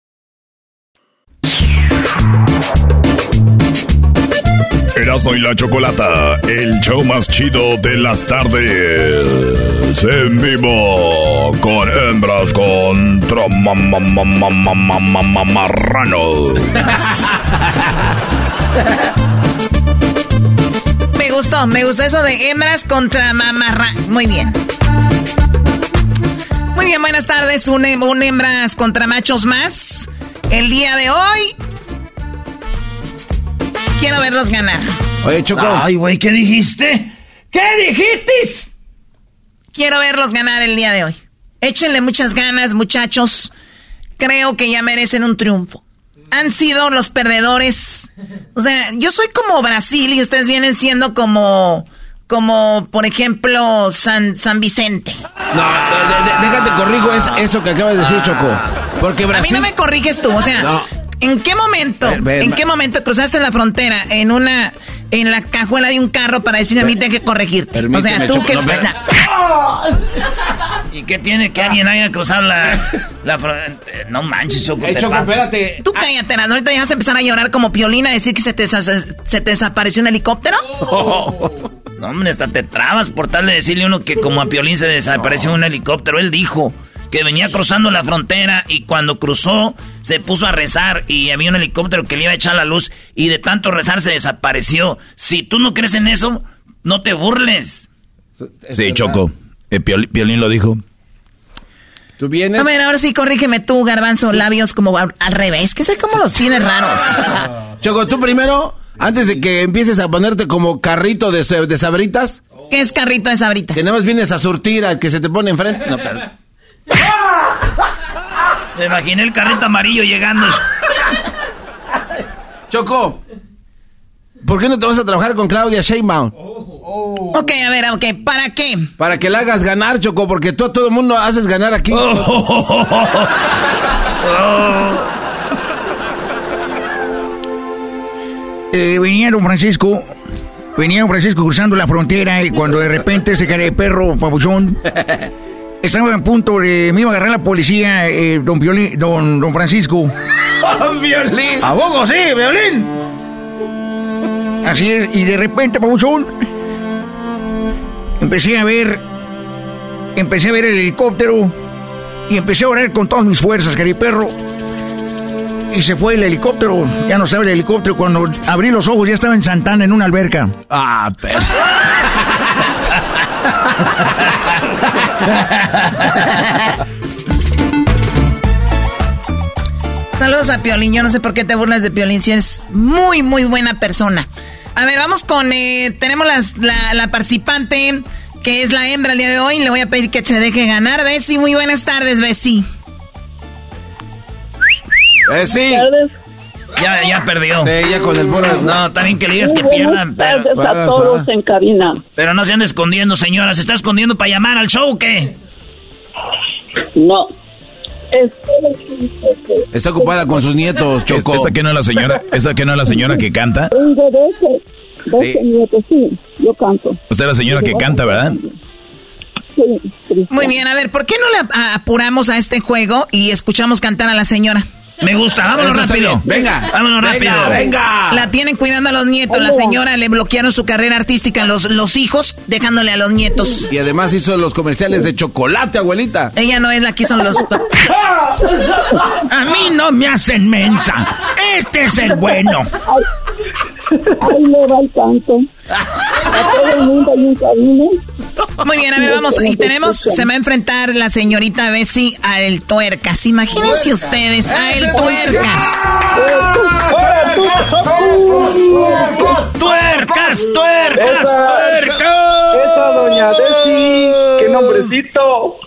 Erasmo y la Chocolata, el show más chido de las tardes. En vivo, con hembras contra marranos. Me gustó, me gustó eso de hembras contra mamarranos. Muy bien. Muy bien, buenas tardes. Un hembras contra machos más. El día de hoy Quiero verlos ganar. Oye, Choco. Ay, güey, ¿qué dijiste? ¿Qué dijiste? Quiero verlos ganar el día de hoy. Échenle muchas ganas, muchachos. Creo que ya merecen un triunfo. Han sido los perdedores. O sea, yo soy como Brasil y ustedes vienen siendo como, como, por ejemplo, San, San Vicente. No, de- de- déjate corrijo es eso que acabas de decir, Choco. Porque A mí Brasil. no me corriges tú, o sea, No. ¿En qué momento, Ven, ven, en qué momento cruzaste la frontera en una, en la cajuela de un carro para decirme a mí tengo que corregirte. o sea, tú que... ¿Y qué tiene que alguien haya cruzado la... la no manches, Choco. Choco, espérate. Tú cállate, ahorita ya vas a empezar a llorar como piolina a decir que se te, se te desapareció un helicóptero. No, hombre, hasta te trabas por tal de decirle uno que como a Piolín se desapareció un helicóptero. Él dijo que venía cruzando la frontera y cuando cruzó se puso a rezar y había un helicóptero que le iba a echar la luz y de tanto rezar se desapareció. Si tú no crees en eso, no te burles. Sí, Choco. Eh, Piolín lo dijo. ¿Tú vienes? A ver, ahora sí, corrígeme tú, garbanzo, labios como al, revés. Que sé cómo los tienes raros. Choco, tú primero, antes de que empieces a ponerte como carrito de, de sabritas. ¿Qué es carrito de sabritas? Que nada más vienes a surtir al que se te pone enfrente. No, perdón. Me imaginé el carrito amarillo llegando. Choco, ¿por qué no te vas a trabajar con Claudia Sheinbaum? Ok, a ver, ok, ¿para qué? Para que la hagas ganar, Choco, porque tú a todo el mundo haces ganar aquí. Eh, venía don Francisco, venía don Francisco cruzando la frontera y cuando de repente ese cara de perro, pabuchón, estaba en punto de. Me iba a agarrar la policía, eh, don Violín, don, don Francisco. ¡Violín! ¿A vos, sí, Violín? Así es, y de repente, pabuchón. Empecé a ver. Empecé a ver el helicóptero. Y empecé a orar con todas mis fuerzas, querido perro. Y se fue el helicóptero. Ya no sabe el helicóptero. Cuando abrí los ojos ya estaba en Santana en una alberca. Ah, pero. Saludos a Piolín. Yo no sé por qué te burlas de Piolín si eres muy, muy buena persona. A ver, vamos con. Eh, tenemos la, participante que es la hembra el día de hoy. Le voy a pedir que se deje ganar. Bessie, muy buenas tardes, Bessie. Bessie. Ya, ya perdió. Sí, ya con el burro. No, también que le digas que pierdan, pero. a todos en cabina. Pero no se ande escondiendo, señora. ¿Se está escondiendo para llamar al show o qué? No. Está ocupada con sus nietos, Choco. ¿Esta que no es la señora, esta que no es la señora que canta? Tengo 12, 12 nietos, sí, yo canto. Usted es la señora que canta, ¿verdad? Sí. Muy bien, a ver, ¿por qué no le apuramos a este juego y escuchamos cantar a la señora? Me gusta, vámonos rápido. Venga. Vámonos rápido. Venga. La tienen cuidando a los nietos. La señora le bloquearon su carrera artística a los, los hijos, dejándole a los nietos. Y además hizo los comerciales de chocolate, abuelita. Ella no es la que hizo los. a mí no me hacen mensa. Este es el bueno. Ahí le va el canto. A todo el mundo hay un camino. Muy bien, a ver, vamos. Y tenemos, se va a enfrentar la señorita Bessie al tuercas. Imagínense ustedes, a el tuercas. ¡Tuercas, tuercas, tuercas! Esa doña Bessie, qué nombrecito.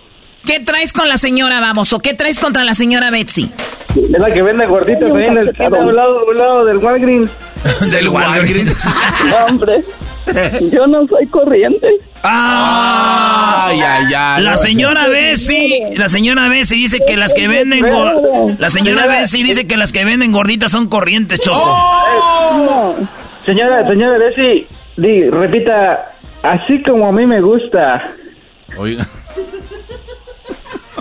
¿Qué traes con la señora, vamos? ¿O qué traes contra la señora Betsy? Es la que vende gorditas ahí en el a un lado, a un lado del Walgreens. del Walgreens. Hombre, yo no soy corriente. ¡Ah! Ay, ay, ay, la no, señora Bessie, la señora Bessie dice que las que venden la señora Bessie dice que las que venden gorditas son corrientes, choco. Oh. Señora, señora Bessie, di, repita, así como a mí me gusta. Oiga.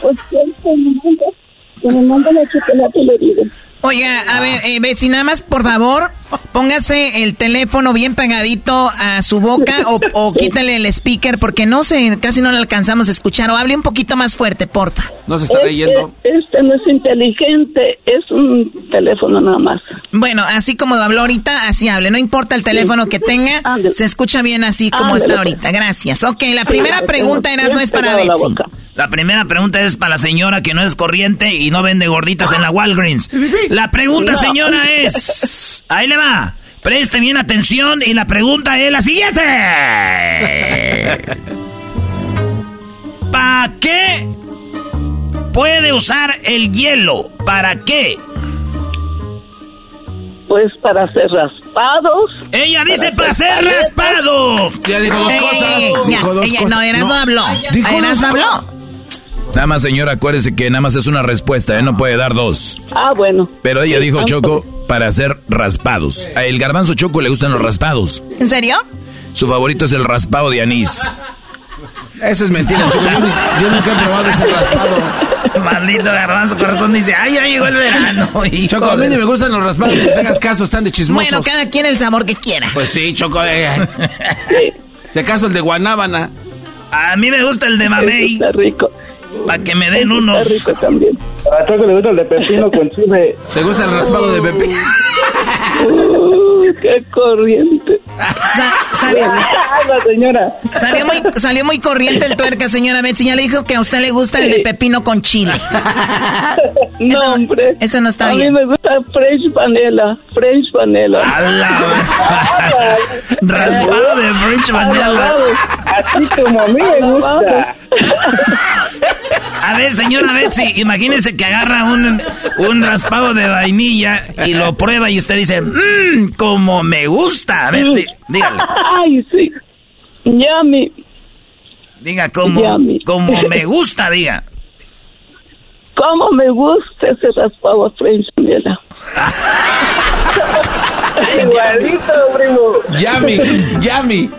Pues que me manda, la chocolate y le digo. Oiga, a ver, eh, Betsy, nada más, por favor, póngase el teléfono bien pegadito a su boca o, o quítale el speaker porque no sé, casi no le alcanzamos a escuchar. O hable un poquito más fuerte, porfa. No se está leyendo. Este, no es inteligente, es un teléfono nada más. Bueno, así como habló ahorita, así hable. No importa el teléfono que tenga, Ándale. se escucha bien así como Ándale, está pues. ahorita. Gracias. Ok, la primera Tengo pregunta, Eras, no es para Betsy. La primera pregunta es para la señora que no es corriente y no vende gorditas en la Walgreens. La pregunta, señora, es... Ahí le va. Preste bien atención y la pregunta es la siguiente. ¿Para qué puede usar el hielo? ¿Para qué? Pues para hacer raspados. Ella dice para hacer paletas. raspados. Ya dijo dos cosas. ya, dijo dos ella- cosas. no, Eras no, habló. Dijo Eras dos no cosas. habló. Nada más, señora, acuérdese que nada más es una respuesta, ¿eh? No puede dar dos. Ah, bueno. Pero ella dijo, Choco, para hacer raspados. A el garbanzo Choco le gustan los raspados. ¿En serio? Su favorito es el raspado de anís. Eso es mentira, Choco. Yo, yo nunca he probado ese raspado. Maldito garbanzo corazón dice, ay, ya llegó el verano. Choco, a mí ni me gustan los raspados. Si hagas caso, están de chismosos. Bueno, cada quien el sabor que quiera. Pues sí, Choco. eh. Si acaso el de guanábana. A mí me gusta el de mamey. Está rico. Para que me den unos. Está rico también. A Choco le gusta el de pepino con chile. ¿Te gusta el raspado de Pepe? Uy, qué corriente. Sa- salió, la señora. salió muy, salió muy corriente el tuerca, señora Betsy. Ya le dijo que a usted le gusta el de pepino con chile. No, Eso- hombre. eso no está a bien. mí me gusta French vanilla. French vanilla. Raspado de French vanilla. Así como a mí me gusta. A ver, señora Betsy, imagínese que agarra un, un raspado de vainilla y lo prueba y usted dice, mmm, como me gusta. A ver, dí- dígale. Ay, sí. Yummy. Diga como, Yummy. como me gusta, diga. ¿Cómo me gusta ese raspado French vanilla? Igualito, primo. Yummy, yummy.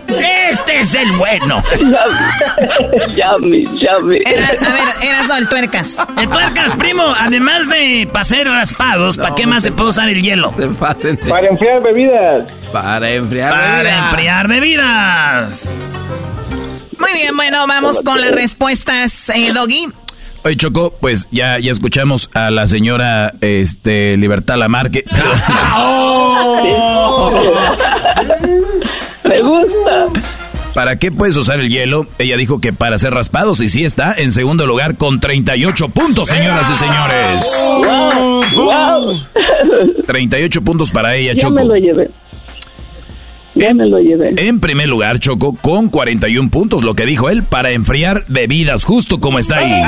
Este es el bueno. Yummy, yummy. Era- a ver, eras no, el tuercas. El tuercas, primo, además de para hacer raspados, ¿para qué más se puede usar el hielo? Se pasen de- Para enfriar bebidas. Para enfriar. Para bebida. enfriar bebidas. Muy bien, bueno, vamos con las respuestas, eh, Doggy. Oye, Choco, pues ya, ya escuchamos a la señora este, Libertad Lamarque. Me gusta. ¿Para qué puedes usar el hielo? Ella dijo que para hacer raspados y sí está en segundo lugar con 38 puntos, señoras y señores. Wow, wow. 38 puntos para ella, Ya Choco. me lo llevé. Ya me lo llevé. En primer lugar, Choco, con 41 puntos, lo que dijo él, para enfriar bebidas, justo como está ahí.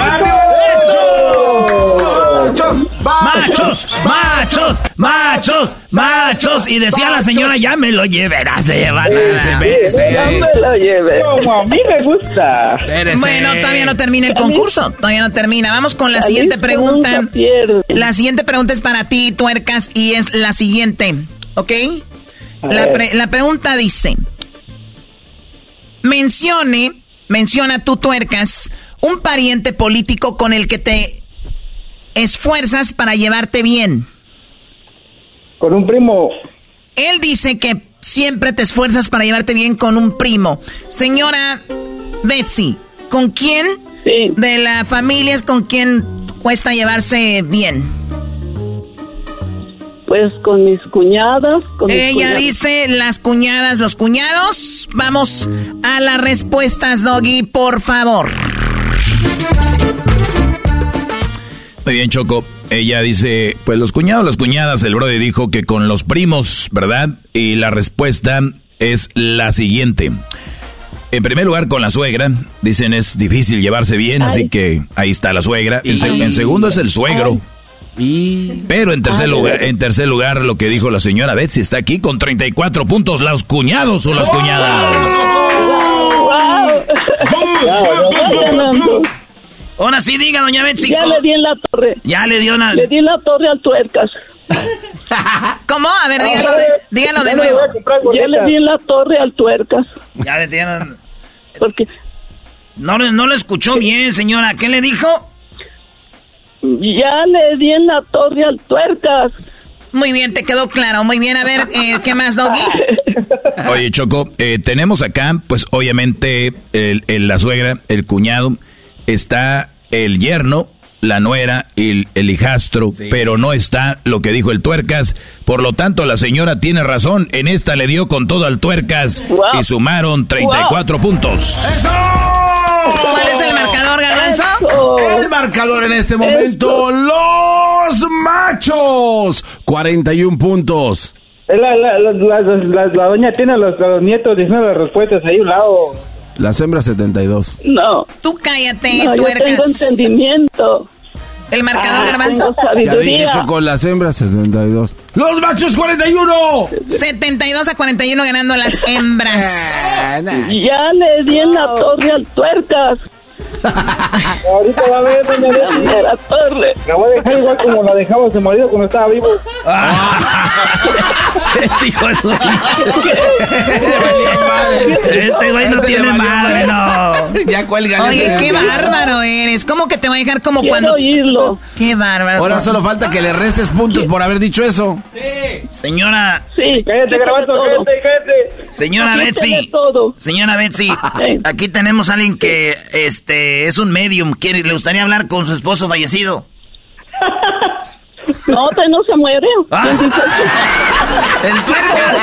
Machos, machos, machos, machos. Y decía la señora, ya me lo llevarás de llevar. Ya me lo llevé. Como a mí me gusta. Bueno, todavía no termina el concurso. Todavía no termina. Vamos con la siguiente pregunta. La siguiente pregunta es para ti, tuercas, y es la siguiente. ¿Ok? La, pre- la pregunta dice: Mencione, menciona tú, tuercas, un pariente político con el que te esfuerzas para llevarte bien. Con un primo. Él dice que siempre te esfuerzas para llevarte bien con un primo. Señora Betsy, ¿con quién Sí. de la familia es con quien cuesta llevarse bien? Pues con mis cuñadas. Con mis Ella cuñadas. dice las cuñadas, los cuñados. Vamos a las respuestas, Doggy, por favor. Muy bien, Choco. Ella dice, pues los cuñados, las cuñadas, el brother dijo que con los primos, ¿verdad? Y la respuesta es la siguiente. En primer lugar, con la suegra. Dicen es difícil llevarse bien, así que ahí está la suegra. En segundo es el suegro. Pero en tercer Ay. lugar, en tercer lugar, lo que dijo la señora Betsy está aquí con 34 puntos, los cuñados o las cuñadas. Ahora sí, diga, doña Betsy. Ya le di en la torre. Ya le dio una... Le di en la torre al tuercas. ¿Cómo? A ver, dígalo de, dígalo de nuevo. Ya le di en la torre al tuercas. Ya le dieron... Porque No, le- no lo escuchó bien, señora. ¿Qué le dijo? Ya le di en la torre al tuercas. Muy bien, te quedó claro. Muy bien, a ver, eh, ¿qué más, Doggy? Oye, Choco, eh, tenemos acá, pues obviamente, el, el- la suegra, el cuñado, está el yerno, la nuera y el, el hijastro, pero no está lo que dijo el tuercas. Por lo tanto, la señora tiene razón. En esta le dio con todo al tuercas Wow. y sumaron 34 puntos. ¿Cuál es el marcador, Garbanzo? El marcador en este momento, los machos. 41 puntos. La, la, la, la, la- la doña tiene a los, a los nietos diciendo las respuestas ahí a un lado. Las hembras 72. No. Tú cállate, No, yo tengo tuercas. entendimiento. ¿El marcador, Ah, Garbanzo? Ya dije. Choco, las hembras 72. ¡Los machos 41! 72 a 41 ganando las hembras. Ya le di en la torre al tuercas. Ahorita va a ver, doña Betsy. La torre. La voy a dejar igual como la dejaba su marido cuando estaba vivo. Este hijo de su- Este güey no tiene madre, no. Ya cuelgan Oye, qué bárbaro eres. ¿Cómo que te voy a dejar como Quiero cuando... oírlo. Qué bárbaro. Ahora solo falta que le restes puntos por haber dicho eso. Señora, Sí. Cállate, Garbanzo, todo. cállate, cállate. señora Betsy. todo. Señora Betsy, aquí tenemos a alguien que este es un medium. ¿Quiere, ¿Le gustaría hablar con su esposo fallecido? No, te no se muere. Ah. El tuercas.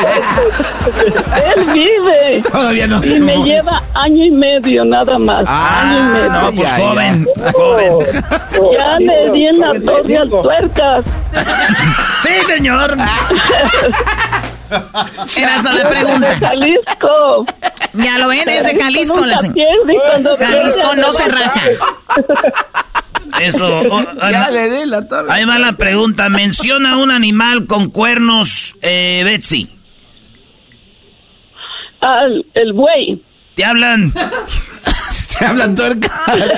Él vive. Todavía no Y se me muere. lleva año y medio nada más. año y medio. No, pues ya, ya. joven, joven. Ya le di en la torre al tuercas. Sí, señor. Eras no la pregunta. De Jalisco. Ya lo ven, es de Jalisco Nunca la pierde cuando Jalisco pierde, no se raja. Eso. oh, Ya le di la torre. Ahí va la pregunta. Menciona un animal con cuernos, eh, Betsy. Al, el buey. Te hablan. Te hablan tuercas. Órale,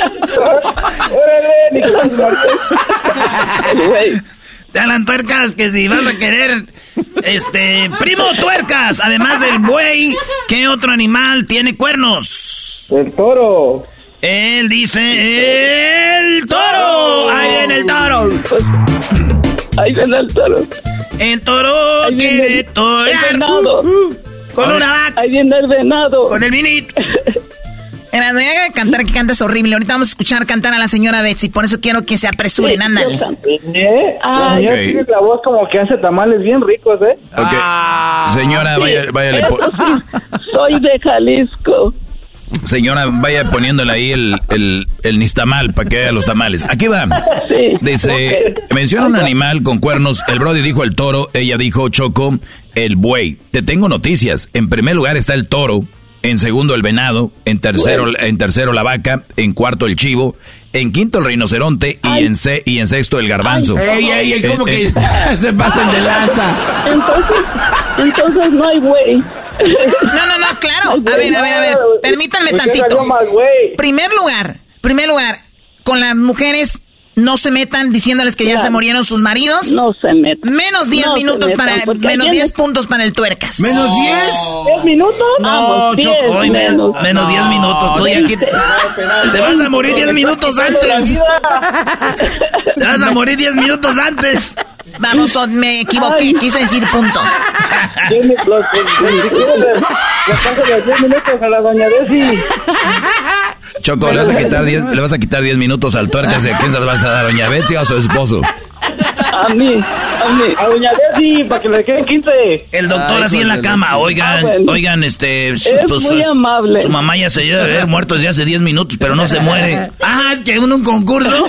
Nicolás Martín. El buey. Te hablan tuercas que si vas a querer. Este. Primo tuercas. Además del buey, ¿qué otro animal tiene cuernos? El toro. Él dice. ¡El toro! Ahí viene el toro. Ahí viene el toro. El toro Ahí viene quiere el, el torear venado. con una vaca. Ahí viene el venado. Con el vinito. Eras no haga cantar que cantas horrible. Ahorita vamos a escuchar cantar a la señora Betsy. Por eso quiero que se apresuren. Ándale. ¿Eh? La Ay. niña Ok. tiene la voz como que hace tamales bien ricos, ¿eh? Ok. Ah. Señora, vaya, váyale sí, soy de Jalisco. señora, vaya poniéndole ahí el, el, el nistamal para que haga los tamales. Aquí va. Sí. Dice, menciona un animal con cuernos. El Brody dijo el toro, ella dijo Choco, el buey. Te tengo noticias. En primer lugar está el toro, en segundo el venado, en tercero, en tercero la vaca, en cuarto el chivo, en quinto el rinoceronte y en, se- y en sexto el garbanzo. Ey, ey, ey, ¿cómo Eh, que eh, se pasan de lanza? Entonces, entonces no hay güey. No, no, no, claro. A ver, a ver, a ver. Permítanme ¿Por qué tantito. Primer lugar, primer lugar, con las mujeres no se metan diciéndoles que ya Claro. se murieron sus maridos. No se meten. Menos 10 No minutos metan, para menos alguien 10 puntos para el tuercas. ¿Menos 10? ¿Diez minutos? No, Vamos, Choco, diez hoy menos, menos. menos 10 minutos. Tú ya aquí te, te vas a morir 10 minutos antes. Te vas a morir 10 minutos antes. Vamos, me equivoqué, Ay. quise decir puntos. Los- los- los 10 minutos a la doña Desi. Choco, le vas a quitar 10 le vas a quitar 10 minutos al tuercas. ¿A quién se los vas a dar, doña Betsy o a su esposo? A mí, a mí. A doña Desi, para que le queden 15. El doctor Ay, así en la cama. Oigan, Ah, bueno. oigan, este. Es muy su, amable. Su mamá ya se debe haber muerto desde hace 10 minutos, pero no se muere. Ah, es que en un concurso.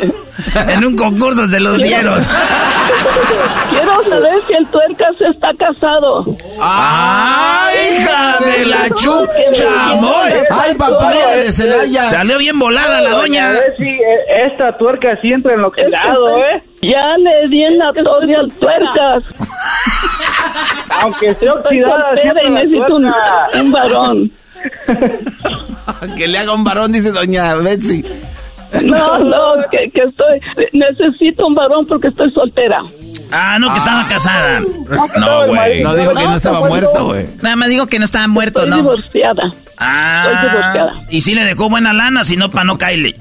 En un concurso se los dieron. Quiero saber si el tuercas está casado. ¡Ay, hija de la chucha, amor! ¡Ay, papaya de Celaya! Salió bien volada la doña. Eh, esta tuerca sí entra en lo que lado, ¿eh? Ya le di en la torre al tuercas. Aunque esté Estoy oxidada, y necesito un, un varón. Que le haga un varón, dice doña Betsy. No, no, que, que estoy... Necesito un varón porque estoy soltera. Ah, no, que estaba casada. No, güey. No dijo que no estaba muerto, güey. Nada más digo que no estaba muerto, Estoy ¿no? divorciada. Estoy Ah, divorciada. y sí le dejó buena lana, si no, pa' no caile.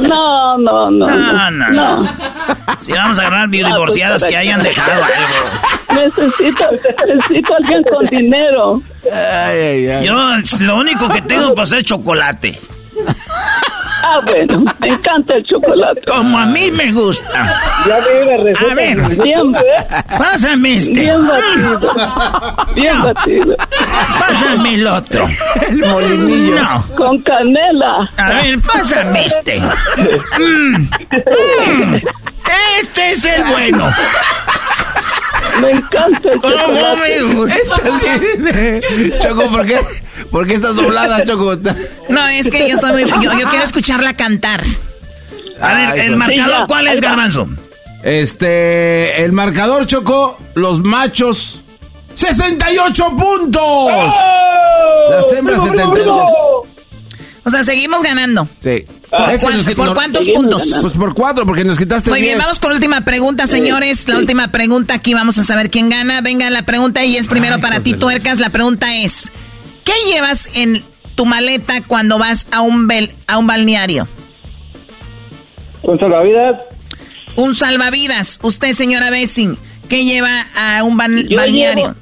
No, no, no. No, no, no. Si vamos a agarrar divorciadas que hayan dejado algo. Necesito, necesito alguien con dinero. Ay, ay, ay. Yo lo único que tengo pues es chocolate. Ah, bueno, me encanta el chocolate. Como a mí me gusta. Ya vi la receta. A ver, Bien, pásame este. bien batido. Bien No. batido. Pásame el otro. El molinillo. No. Con canela. A ver, pásame este. Mm. Mm. Este es el bueno. Me encanta el ¿Cómo chocolate. me gusta? Choco, ¿por qué? ¿Por qué estás doblada, Choco? No, es que yo estoy muy... Yo, yo quiero escucharla cantar. A ver, Ay, el pues. marcador, ¿cuál es. Garbanzo? Este, el marcador Choco, los machos, 68 puntos. Las hembras, 72. O sea, seguimos ganando. Sí. ¿Por, Ese cuán- nos quitó- por cuántos puntos? Pues por cuatro, porque nos quitaste Muy bien, vamos con la última pregunta, señores. La última pregunta, aquí vamos a saber quién gana. Venga, la pregunta y es primero Ay, para ti, tuercas. La pregunta es, ¿qué llevas en tu maleta cuando vas a un, bel- a un balneario? ¿Un salvavidas? Un salvavidas. Usted, señora Bessie, ¿qué lleva a un ban- Yo balneario?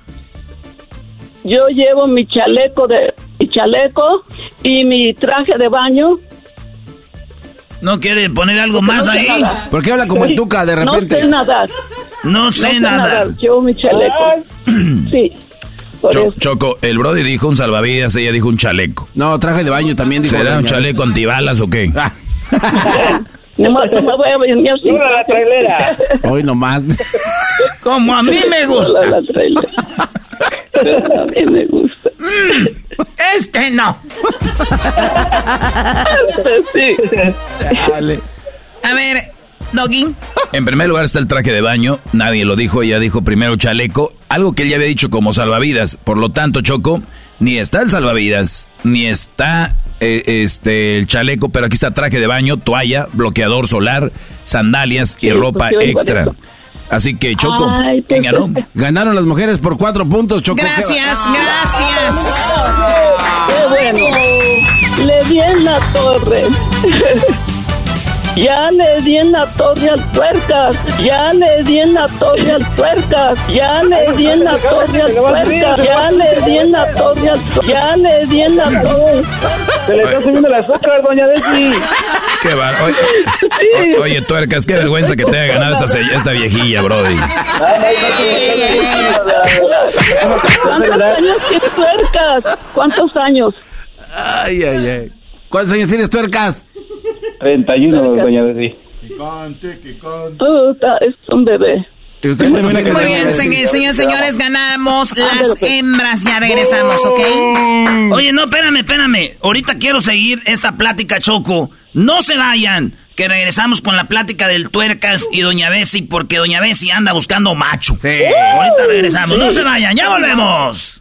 Yo llevo mi chaleco de mi chaleco y mi traje de baño. ¿No quiere poner algo más No sé ahí? nadar. ¿Por qué habla como el Tuca de repente? No sé nadar. No sé nada. Llevo mi chaleco. sí. Por Cho- eso. Choco, el Brody dijo un salvavidas, ella dijo un chaleco. No, traje de baño también dijo. ¿Será un chaleco antibalas o qué? No me, no me voy a venir sin la trailera. Hoy nomás. Como a mí me gusta. La trailera. A mí me gusta. Este no. sí. Dale. A ver, Doggy. En primer lugar está el traje de baño, nadie lo dijo, ella dijo primero chaleco, algo que él ya había dicho como salvavidas. Por lo tanto, Choco, ni está el salvavidas, ni está eh, este el chaleco, pero aquí está traje de baño, toalla, bloqueador solar, sandalias y Sí, ropa pues, sí, extra. Así que Choco, Ay, ¿quién pues, ganó? Ganaron las mujeres por cuatro puntos, Choco. Gracias, gracias. Qué bueno. Le di en la torre. Ya le di en la torre al tuercas. Ya le di en la torre al tuercas. Ya le di en la torre al tuercas. Ya le di en la torre al Ya le di en la torre. Se le está subiendo el azúcar, doña Desi. Qué bar- Oye, o- oye, tuercas, qué vergüenza que te haya ganado esta, se- esta viejilla, Brody. ¿Cuántos años tienes tuercas? ¿Cuántos años? Ay, ay, ay. ¿Cuántos años tienes, tuercas? 31, doña Desi. Puta, es un bebé. ¿Y usted cuántos años Muy bien, se- señores, señores, ganamos las hembras. Ya regresamos, ¿ok? Oye, no, espérame, espérame. Ahorita quiero seguir esta plática, Choco. No se vayan, que regresamos con la plática del Tuercas y Doña Bessie, porque Doña Bessie anda buscando macho. Ahorita regresamos. No se vayan, ya volvemos.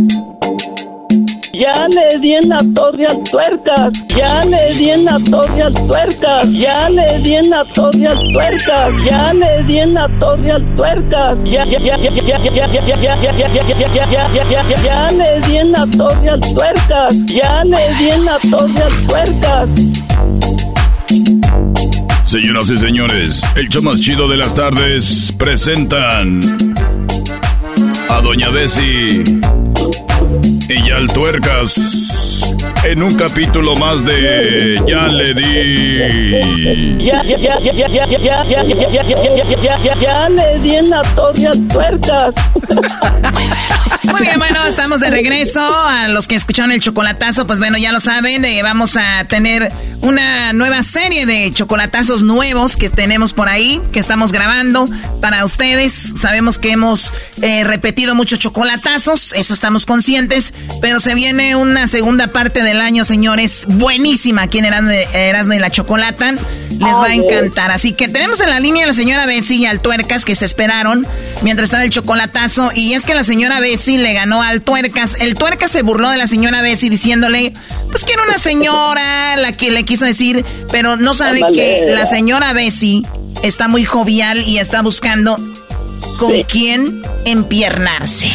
Ya le di en la torre tuercas. Ya le di en la torre tuercas. Ya le di en la torre tuercas. Ya le di en la torre tuercas. Ya ya ya ya ya ya ya ya ya ya ya ya ya ya ya ya ya le di en la torre tuercas. Ya le di en la torre tuercas. Señoras y señores, el show más chido de las tardes presentan a Doña Bessie y al Tuercas en un capítulo más de Ya le di. Ya ya ya ya ya ya ya ya ya ya ya ya ya ya ya ya le di en la torre al tuercas. Muy bien, bueno, estamos de regreso. A los que escucharon el chocolatazo, pues bueno, ya lo saben, eh, vamos a tener una nueva serie de chocolatazos nuevos que tenemos por ahí, que estamos grabando para ustedes. Sabemos que hemos eh, repetido muchos chocolatazos, eso estamos conscientes, pero se viene una segunda parte del año, señores, buenísima aquí en Erasmo, y la Chocolata. Les va a encantar. Así que tenemos en la línea a la señora Betsy y al Tuercas que se esperaron mientras estaba el chocolatazo. Y es que la señora Betsy le ganó al Tuercas. El Tuercas se burló de la señora Betsy diciéndole, pues que era una señora, la que le quiso decir, pero no sabe que la señora Betsy está muy jovial y está buscando con quién empiernarse.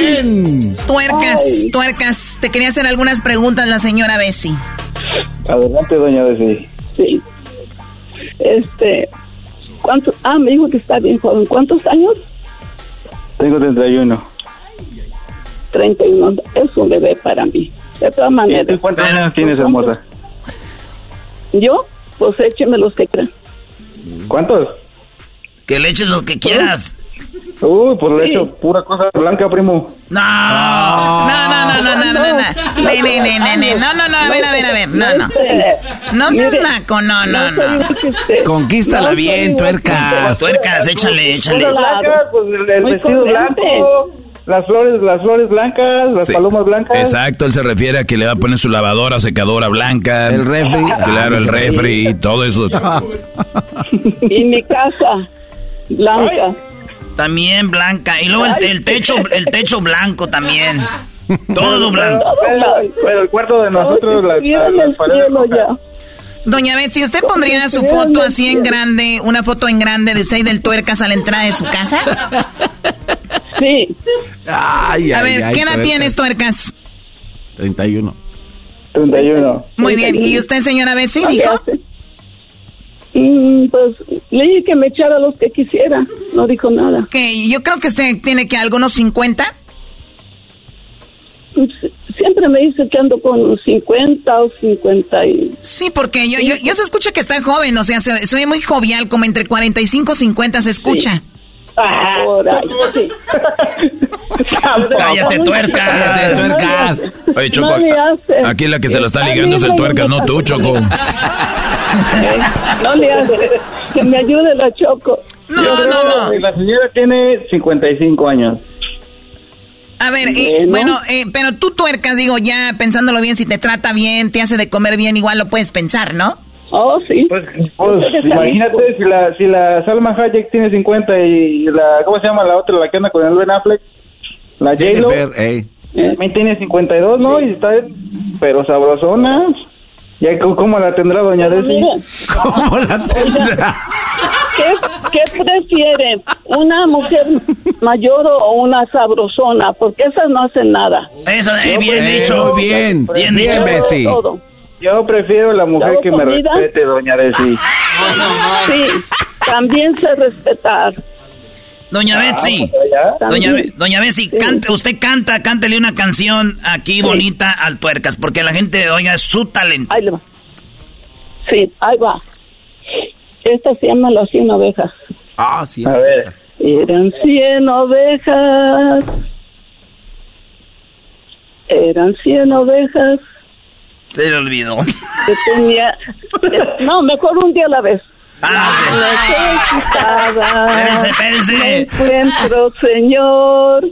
bien. Tuercas, Ay. tuercas. Te quería hacer algunas preguntas la señora Bessie. Adelante, doña Bessie. Sí. Este, ¿cuántos? Ah, me dijo que está bien joven. ¿Cuántos años? Tengo 31. 31. Es un bebé para mí. De todas maneras. ¿Cuántos años tienes, hermosa? ¿Yo? Pues écheme los que crean. ¿Cuántos? Que le eches lo que quieras. Uy, pues le he hecho pura cosa blanca, primo. No. No, no, no, no, no, no, no. Ne. No, no, no, a ver, a ver, a ver. No, no. No seas naco, no, no, no no. Conquístala no bien, tuercas. Tuercas, échale, échale. Pues el, vestido blanco, las flores, las flores blancas, las Sí. palomas blancas. Exacto, él se refiere a que le va a poner su lavadora, secadora blanca. El refri. Claro, el refri, todo eso. Y mi casa, blanca. También blanca. Y luego el, el techo, el techo blanco también. Todo blanco. Pero, el cuarto de nosotros, las, paredes rojas. Doña Betsy, ¿usted pondría su foto así en grande, una foto en grande de usted y del tuercas a la entrada de su casa? Sí, Ay, A ver, ay, ¿qué edad tuercas. tienes, tuercas? 31. 31. Muy bien. ¿Y usted, señora Betsy, ¿qué dijo? Mm, pues le dije que me echara los que quisiera. No dijo nada. Que yo creo que usted tiene que algunos 50. Pues, Siempre me dice que ando con 50 o 50 y... Sí, porque yo, yo, yo se escucha que está joven, o sea, se- soy muy jovial, como entre 45 y 50 se escucha. Ahí, sí. Cállate, tuerca. Cállate, tuercas. Oye, Choco, No aquí la que se la está ligando es el tuercas, no tú, Choco. No le hace. Que me ayude la Choco. No, no, no. La señora tiene 55 años. A ver, eh, bueno, eh, pero tú tuercas, digo, ya pensándolo bien, si te trata bien, te hace de comer bien, igual lo puedes pensar, ¿no? Oh, sí. Pues, pues imagínate si la, si la Salma Hayek tiene 50 y la, ¿cómo se llama la otra, la que anda con el Ben Affleck? La J-Lo. Jennifer, ey. También tiene 52, ¿no? Y está, pero sabrosona. ¿Ya cómo la tendrá doña Desi? ¿Cómo la tendrá? ¿qué, ¿Qué prefiere? ¿Una mujer mayor o una sabrosona? Porque esas no hacen nada. Eso, eh, bien dicho. Muy bien. Bien Bien, dicho. Bessie. Yo prefiero la mujer ¿Hago que me respete, doña Desi. Sí, también sé respetar. Doña Betsy. Doña, Doña Betsy, Sí. cante- usted canta, cántele una canción aquí bonita al tuercas, porque la gente oiga es su talento. Ahí le va. Sí, ahí va. Esta se llama Las 100 ovejas. Ah, sí. A ver. Eran 100 ovejas. Eran 100 ovejas Se le olvidó. tenía... No, mejor un día a la vez. Necesitada. Espérense, Me espérense. encuentro, Señor,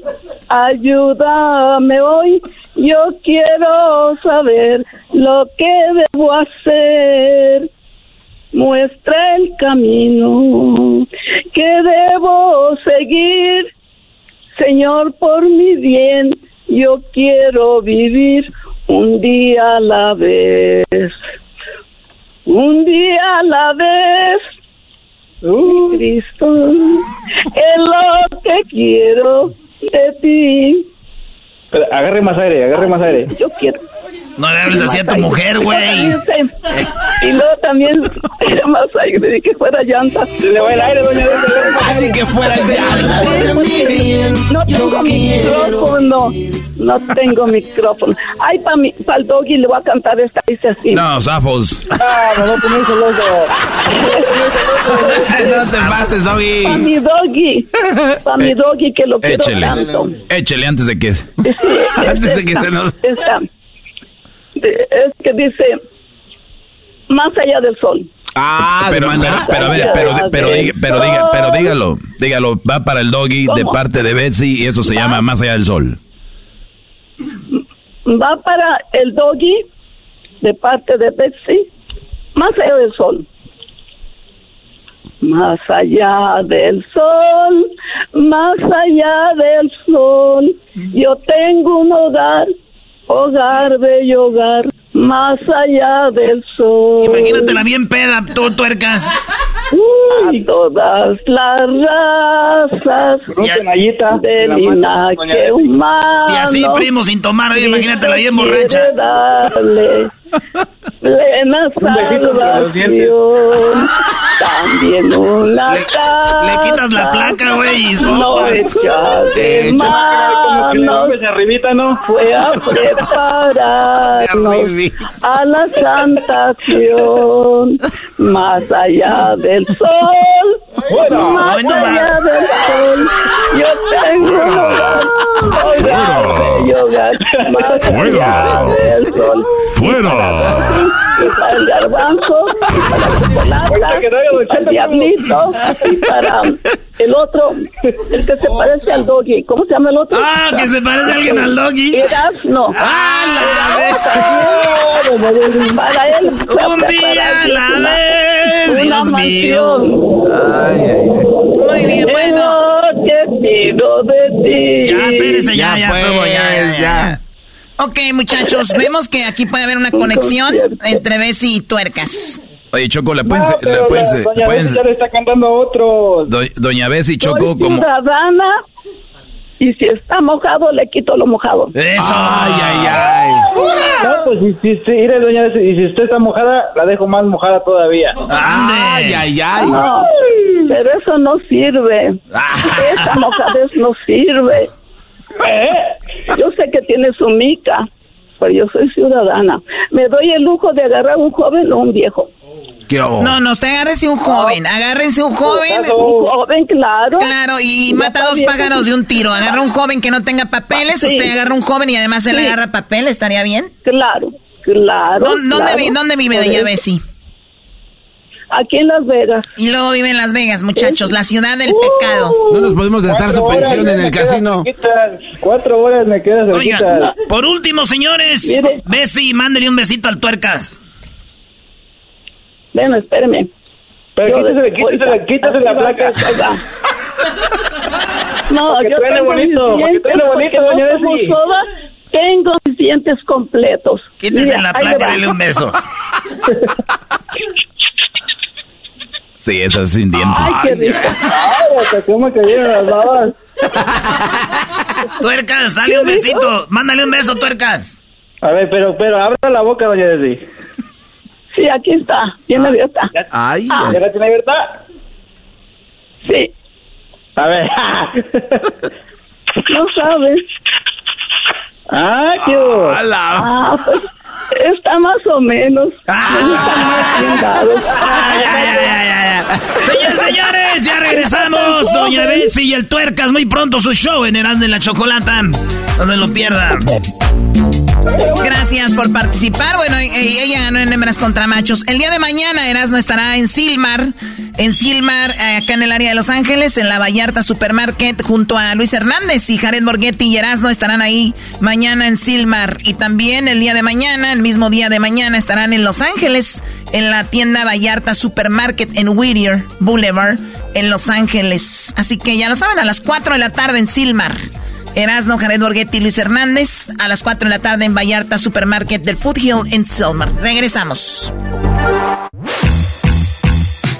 ayúdame hoy. Yo quiero saber lo que debo hacer. Muestra el camino que debo seguir. Señor, por mi bien, yo quiero vivir un día a la vez. Un día a la vez. Mi Cristo, es lo que quiero de ti. Agarre más aire, agarre más aire. Yo quiero. No le hables así a tu mujer, güey. Y luego también más aire, de que fuera llanta. Se le va el aire, doña. Ni que fuera. No tengo micrófono. No tengo micrófono. Ay, para mi, pa el doggy le voy a cantar esta, dice así. No, zafos. Ah, me voy a poner celoso. No te pases, Doggy. Para mi doggy. Para mi doggy que lo quiero Échele. tanto. Échele antes de que. Antes de que se nos... Esta, de- es que dice, más allá del sol. Ah, Pero, pero, pero, a ver, pero, pero, diga- pero, diga, pero dígalo. Dígalo. Va para el doggy de parte de Betsy y eso se llama Más allá del sol. Va para el doggy de parte de Betsy, más allá del sol. Más allá del sol, más allá del sol, yo tengo un hogar, hogar, bello hogar, más allá del sol. Imagínatela bien peda, tú tuercas. Uy, todas las razas Si a- de linaje humano. Si así, primo, sin tomar, oye, imagínatela bien borracha. Plena salvación. También una Le quitas la placa, güey. no de manos arribita, ¿no? fue a prepararnos a la santa acción más allá del sol más Bueno, allá va. del sol yo tengo un hogar bello hogar más Fuera. del sol ¡Fuera! y para el garbanzo, y para la chocolata, para el diablito, y para el otro, el que se parece al doggy. ¿Cómo se llama el otro? Ah, que se parece a alguien al doggy. Erasno. ¡Ah, Erasno, Para él. Un día a la vez, Una Dios mío. mansión. Muy bien, bueno. de ti. Ya, espérese, ya, ya, pues, ya, ya, ya. Ok, muchachos, vemos que aquí puede haber una conexión entre Bessie y tuercas. Oye, Choco, la pueden... No, la pueden- la- doña pueden- Bessie ya le está cantando a otro. do- Doña Bessie, Choco, Soy como... ciudadana y si está mojado, le quito lo mojado. Eso. Ay, ay, ay. No, pues si, si, si, mire, doña Bessie, y si usted está mojada, la dejo más mojada todavía. Ay, ay, ay. No, pero eso no sirve. Esa mojadez no sirve. Yo sé que tiene su mica, pero yo soy ciudadana. Me doy el lujo de agarrar un joven o un viejo. No, no, usted agárrese un joven, agárrense un joven. Un joven, claro. Claro, y Ya mata dos pájaros de un tiro. Agarra un joven que no tenga papeles, Sí. usted agarra un joven y además él Sí. agarra papel, ¿estaría bien? Claro, claro. ¿Dó- ¿Dónde, claro. vi- dónde vive doña. Bessie? Aquí en Las Vegas. Y luego vive en Las Vegas, muchachos, la ciudad del Uh. pecado. No nos podemos gastar su Cuatro pensión horas en me el casino. cerquita. Cuatro horas me queda Oigan, cerquita. por último, señores, Mire. Bessie, mándele un besito al tuercas. Ven, espéreme. Pero Yo quítese, después- quítese, quítese la placa. No, Porque yo tengo bonito, mis porque dientes, bonito, porque doña no como soda, tengo mis dientes completos. Quítese Mira, la placa dele un beso. Sí, esas sin dientes. Ay, qué rico. Ay, cómo me cayeron las babas. Tuercas, dale un besito. Mándale un beso, tuercas. A ver, pero, pero, abra la boca, doña Bessie. Sí, aquí está, bien abierta. Ay, Ah. ¿Ya la tiene abierta? Sí, A ver. no sabes. ah, qué. Ah, pues está más o menos. Ah. No están más bien. Ay, ay, ay, ay, ay, ay. Señores, ya regresamos. Doña Bessie y el Tuercas, muy pronto su show en Erasmo de la Chocolata. No se lo pierdan. Gracias por participar. Bueno, e- e- ella ganó en hembras contra machos. El día de mañana Erasmo estará en Silmar, en Silmar, eh, acá en el área de Los Ángeles, en la Vallarta Supermarket, junto a Luis Hernández y Jared Borghetti y Erasmo estarán ahí mañana en Silmar. Y también el día de mañana, el mismo día de mañana, estarán en Los Ángeles, en la tienda Vallarta Supermarket en Whittier Boulevard, en Los Ángeles. Así que ya lo saben, a las 4 de la tarde en Silmar. Erasno, Jared Borghetti Luis Hernández a las 4 de la tarde en Vallarta Supermarket del Foothill en Silmar. Regresamos.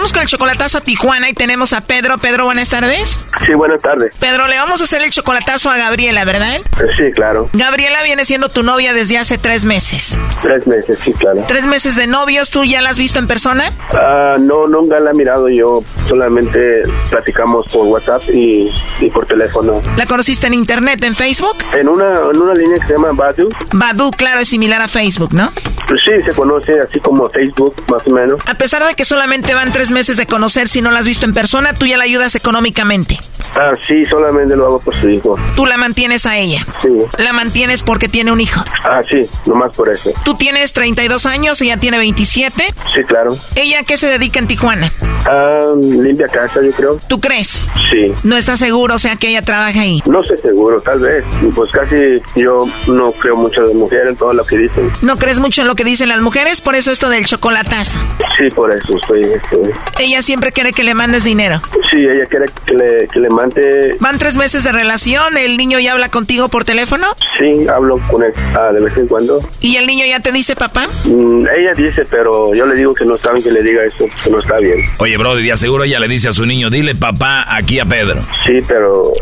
vamos con el chocolatazo a Tijuana y tenemos a Pedro. Pedro, buenas tardes. Sí, buenas tardes. Pedro, le vamos a hacer el chocolatazo a Gabriela, ¿verdad? Sí, claro. Gabriela viene siendo tu novia desde hace tres meses. Tres meses, sí, claro. ¿Tres meses de novios? ¿Tú ya la has visto en persona? Ah, no, nunca la he mirado yo. Solamente platicamos por WhatsApp y, y por teléfono. ¿La conociste en internet, en Facebook? En una, en una línea que se llama Badu. Badu, claro, es similar a Facebook, ¿no? Pues sí, se conoce así como Facebook, más o menos. A pesar de que solamente van tres meses de conocer, si no la has visto en persona, tú ya la ayudas económicamente. Ah, sí, solamente lo hago por su hijo. Tú la mantienes a ella. Sí. La mantienes porque tiene un hijo. Ah, sí, nomás por eso. Tú tienes 32 años, ella tiene 27. Sí, claro. ¿Ella a qué se dedica en Tijuana? Ah, limpia casa, yo creo. ¿Tú crees? Sí. No estás seguro, o sea, que ella trabaja ahí. No sé seguro, tal vez. Pues casi yo no creo mucho de mujeres en todo lo que dicen. ¿No crees mucho en lo que dicen las mujeres? Por eso esto del chocolatazo. Sí, por eso estoy... estoy- Ella siempre quiere que le mandes dinero. Sí, ella quiere que le, que le mande... Van tres meses de relación, el niño ya habla contigo por teléfono Sí, hablo con él ah, de vez en cuando. y el niño ya te dice papá. Mm, ella dice, pero yo le digo que no está bien que le diga eso, que no está bien. Oye, Brody, de seguro ella le dice a su niño, dile papá aquí a Pedro. Sí, pero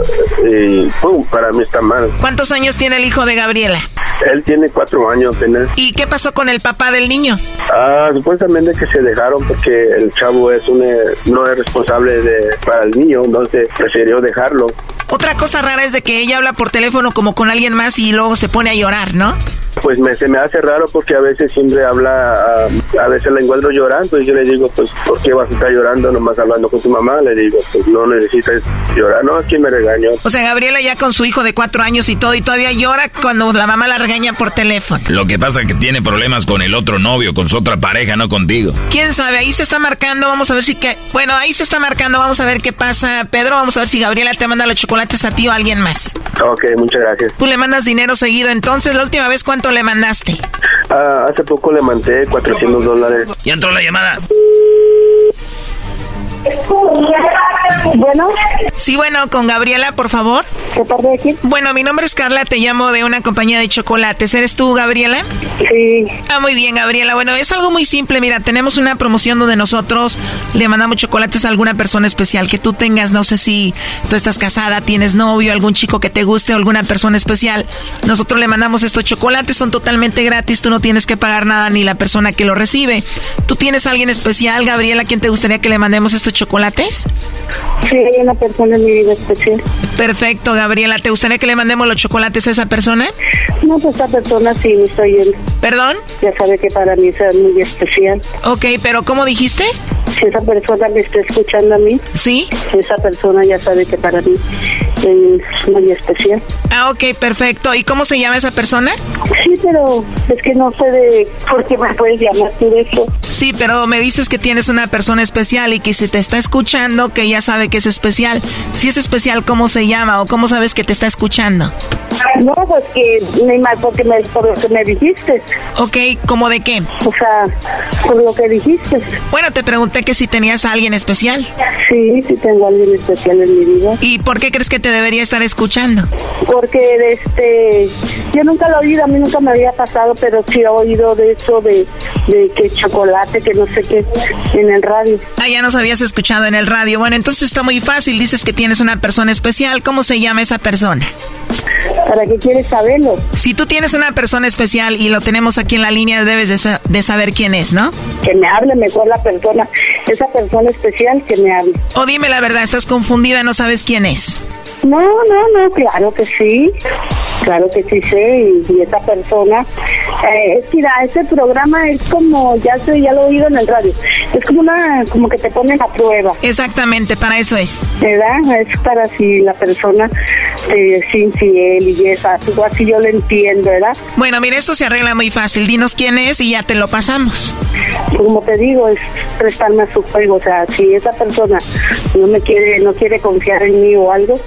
eh, pum, para mí está mal. ¿Cuántos años tiene el hijo de Gabriela? Él tiene cuatro años apenas. ¿Y qué pasó con el papá del niño? Ah, supuestamente que se dejaron porque el chavo es un, eh, no es responsable de, para el niño, entonces prefirió dejarlo. Otra cosa rara es de que ella habla por teléfono como con alguien más y luego se pone a llorar, ¿no? Pues me, se me hace raro porque a veces siempre habla, a veces la encuentro llorando y yo le digo, pues, ¿por qué vas a estar llorando nomás hablando con tu mamá? Le digo, pues no necesitas llorar, no, aquí me regaño. O sea, Gabriela ya con su hijo de cuatro años y todo y todavía llora cuando la mamá la regaña por teléfono. Lo que pasa es que tiene problemas con el otro novio, con su otra pareja, no contigo. ¿Quién sabe? Ahí se está marcando, vamos a ver si que... Bueno, ahí se está marcando, vamos a ver qué pasa. Pedro, vamos a ver si Gabriela te manda los chocolates a ti o a alguien más. Ok, muchas gracias. Tú le mandas dinero seguido, entonces, ¿la última vez cuánto le mandaste? Ah, hace poco le mandé 400 dólares. Ya entró la llamada. Bueno. Sí, bueno, con Gabriela, por favor. ¿Qué parte de quién? Bueno, mi nombre es Carla, te llamo de una compañía de chocolates. ¿Eres tú, Gabriela? Sí. Ah, muy bien, Gabriela. Bueno, es algo muy simple. Mira, tenemos una promoción donde nosotros le mandamos chocolates a alguna persona especial que tú tengas. No sé si tú estás casada, tienes novio, algún chico que te guste o alguna persona especial. Nosotros le mandamos estos chocolates, son totalmente gratis. Tú no tienes que pagar nada ni la persona que lo recibe. ¿Tú tienes a alguien especial, Gabriela, a quien te gustaría que le mandemos estos chocolates? Sí, hay una persona en mi vida especial. Perfecto, Gabriela. ¿Te gustaría que le mandemos los chocolates a esa persona? No, pues esa persona sí me está oyendo. ¿Perdón? Ya sabe que para mí es muy especial. Ok, pero ¿cómo dijiste? Si esa persona me está escuchando a mí. Sí. Esa persona ya sabe que para mí es muy especial. Ah, ok, perfecto. ¿Y cómo se llama esa persona? Sí, pero es que no sé de por qué me puedes llamar tú de eso. Sí, pero me dices que tienes una persona especial y que si te está escuchando, que ya sabe que es especial. Si es especial, ¿cómo se llama o cómo sabes que te está escuchando? No, pues que me porque me, por lo que me dijiste. Ok, ¿cómo de qué? O sea, por lo que dijiste. Bueno, te pregunté que si tenías a alguien especial. Sí, sí tengo a alguien especial en mi vida. ¿Y por qué crees que te debería estar escuchando? Porque este, yo nunca lo he oído, a mí nunca me había pasado, pero sí he oído de eso de, de que chocolate, que no sé qué, en el radio. Ah, ya nos habías escuchado en el radio. Bueno, entonces está muy fácil. Dices que tienes una persona especial. ¿Cómo se llama esa persona? ¿Para qué quieres saberlo? Si tú tienes una persona especial y lo tenemos aquí en la línea, debes de, sa- de saber quién es, ¿no? Que me hable mejor la persona, esa persona especial que me hable. O dime la verdad, estás confundida, no sabes quién es. No, no, no, claro que sí. Claro que sí sé, y, y esa persona, eh, mira, ese programa es como, ya sé, ya lo he oído en el radio, es como una, como que te ponen a prueba. Exactamente, para eso es. ¿Verdad? Es para si la persona eh, es infiel y eso, algo así yo lo entiendo, ¿verdad? Bueno, mire, esto se arregla muy fácil. Dinos quién es y ya te lo pasamos. Como te digo, es prestarme a su juego. O sea, si esa persona no me quiere, no quiere confiar en mí o algo,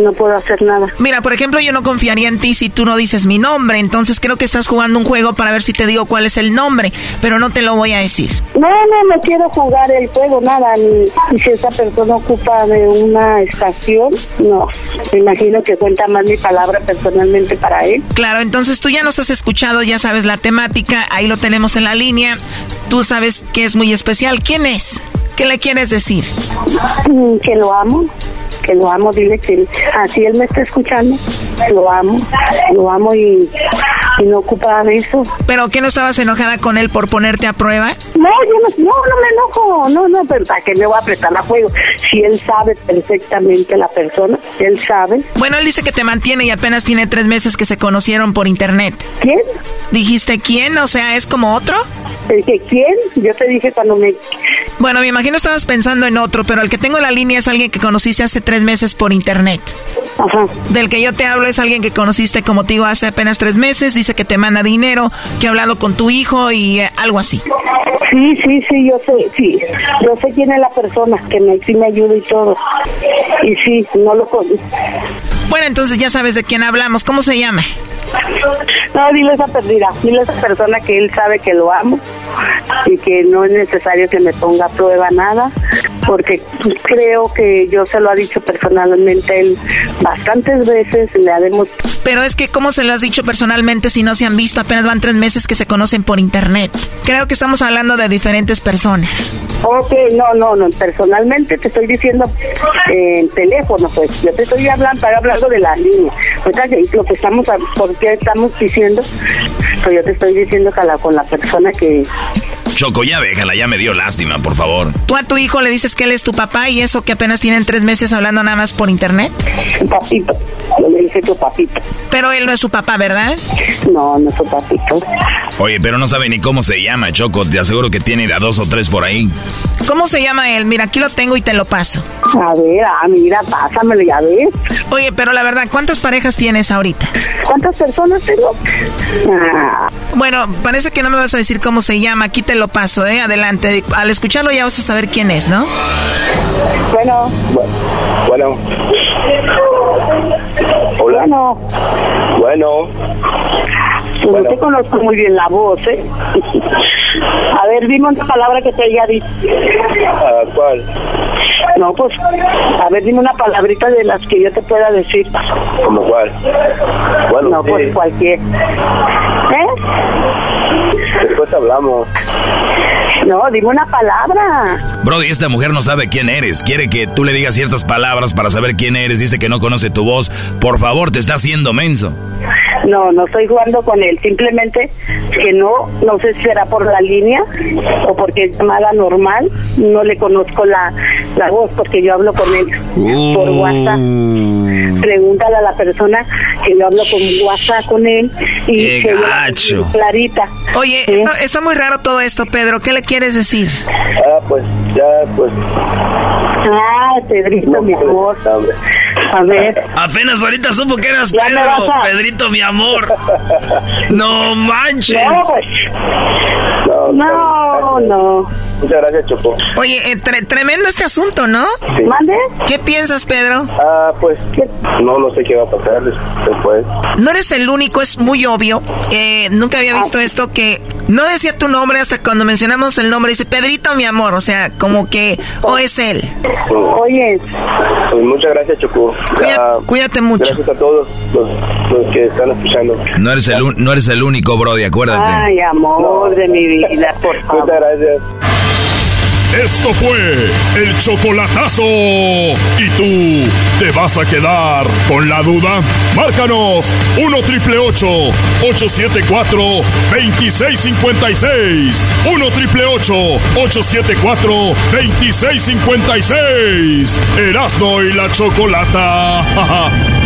no puedo hacer nada. Mira, por ejemplo, yo no confiaría en ti si tú no dices mi nombre. Entonces creo que estás jugando un juego para ver si te digo cuál es el nombre, pero no te lo voy a decir. No, no, no quiero jugar el juego, nada. Ni, y si esa persona ocupa de una estación, no. Me imagino que cuenta más mi palabra personalmente para él. Claro, entonces tú ya nos has escuchado, ya sabes la temática, ahí lo tenemos en la línea. Tú sabes que es muy especial. ¿Quién es? ¿Qué le quieres decir? Mm, Que lo amo, que lo amo, dile que así él me está escuchando, lo amo, lo amo y, y no ocupa de eso. ¿Pero qué no estabas enojada con él por ponerte a prueba? No, yo no, no, no me enojo, no, no, pero ¿para qué me voy a prestar a juego? Si él sabe perfectamente la persona, él sabe. Bueno, él dice que te mantiene y apenas tiene tres meses que se conocieron por internet. ¿Quién? ¿Dijiste quién? O sea, ¿es como otro? Dije, ¿quién? Yo te dije cuando me... Bueno, me imagino estabas pensando en otro, pero el que tengo en la línea es alguien que conociste hace tres meses por internet. Ajá. Del que yo te hablo es alguien que conociste, como te digo, hace apenas tres meses. Dice que te manda dinero, que ha hablado con tu hijo y eh, algo así. Sí, sí, sí, yo sé, sí. Yo sé quién es la persona que me, sí me ayuda y todo. Y sí, no lo conozco. Bueno, entonces ya sabes de quién hablamos. ¿Cómo se llama? No, dile a esa perdida, dile a esa persona que él sabe que lo amo y que no es necesario que me ponga a prueba nada, porque creo que yo se lo ha dicho personalmente él bastantes veces, le ha demostrado. Pero es que, ¿cómo se lo has dicho personalmente si no se han visto? Apenas van tres meses que se conocen por internet. Creo que estamos hablando de diferentes personas. Ok, no, no, no, personalmente te estoy diciendo eh, en teléfono, pues yo te estoy hablando, estoy hablando de la línea. Lo que estamos, ¿por qué estamos diciendo? Pues yo te estoy diciendo que la, con la persona que... Choco, ya déjala, ya me dio lástima, por favor. Tú a tu hijo le dices que él es tu papá y eso que apenas tienen tres meses hablando nada más por internet. Papito, yo le dije tu papito. Pero él no es su papá, ¿verdad? No, no es tu papito. Oye, pero no sabe ni cómo se llama, Choco. Te aseguro que tiene a dos o tres por ahí. ¿Cómo se llama él? Mira, aquí lo tengo y te lo paso. A ver, ah, mira, pásamelo, ya ves. Oye, pero la verdad, ¿cuántas parejas tienes ahorita? ¿Cuántas personas tengo? Ah, Bueno, parece que no me vas a decir cómo se llama. Aquí te lo paso, ¿eh? Adelante. Al escucharlo ya vas a saber quién es, ¿no? bueno, Bueno. Hola. bueno, Bueno. pues no te conozco muy bien la voz, ¿eh? A ver, dime una palabra que te haya dicho. Ah, ¿Cuál? No, pues, a ver, dime una palabrita de las que yo te pueda decir. ¿Cómo cuál? Bueno, No, sí. pues cualquier. ¿Eh? Después hablamos. No, dime una palabra. Brody, esta mujer no sabe quién eres. Quiere que tú le digas ciertas palabras para saber quién eres. Dice que no conoce tu voz. Por favor, te está haciendo menso. No, no estoy jugando con él. Simplemente que no, no sé si será por la línea o porque es llamada normal. No le conozco la, la voz porque yo hablo con él por WhatsApp. Pregúntale a la persona que yo hablo con WhatsApp con él y Qué que ella- gacho. clarita. Oye, está, está muy raro todo esto, Pedro. ¿Qué le quieres decir? Ah, pues ya, pues. Ah, Pedrito, mi amor. A ver. Apenas ahorita supo que eras Pedro, a- Pedrito, mi amor. No manches. No, pues. No, no. Muchas gracias, Choco. Oye, eh, tre- tremendo este asunto, ¿no? ¿Mande? ¿Qué piensas, Pedro? Ah, pues no, no sé qué va a pasar des- después. No eres el único, es muy obvio. Eh, nunca había visto esto que no decía tu nombre hasta cuando mencionamos el nombre. Dice Pedrito, mi amor. O sea, como que, o es él. Oye. Pues muchas gracias, Choco. Cuida- Ah, cuídate mucho. Gracias a todos los, los que están escuchando. No eres el, un- no eres el único, Brody, acuérdate. Ay, amor de mi vida, por favor. Muchas gracias. Esto fue el chocolatazo. ¿Y tú te vas a quedar con la duda? Márcanos 1 triple 874 2656. 1 triple 874 2656. Erasno y la chocolata.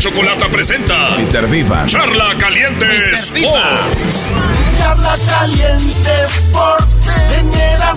Chocolata presenta Mr. FIFA. Charla Caliente Sports. Charla Caliente Sports. En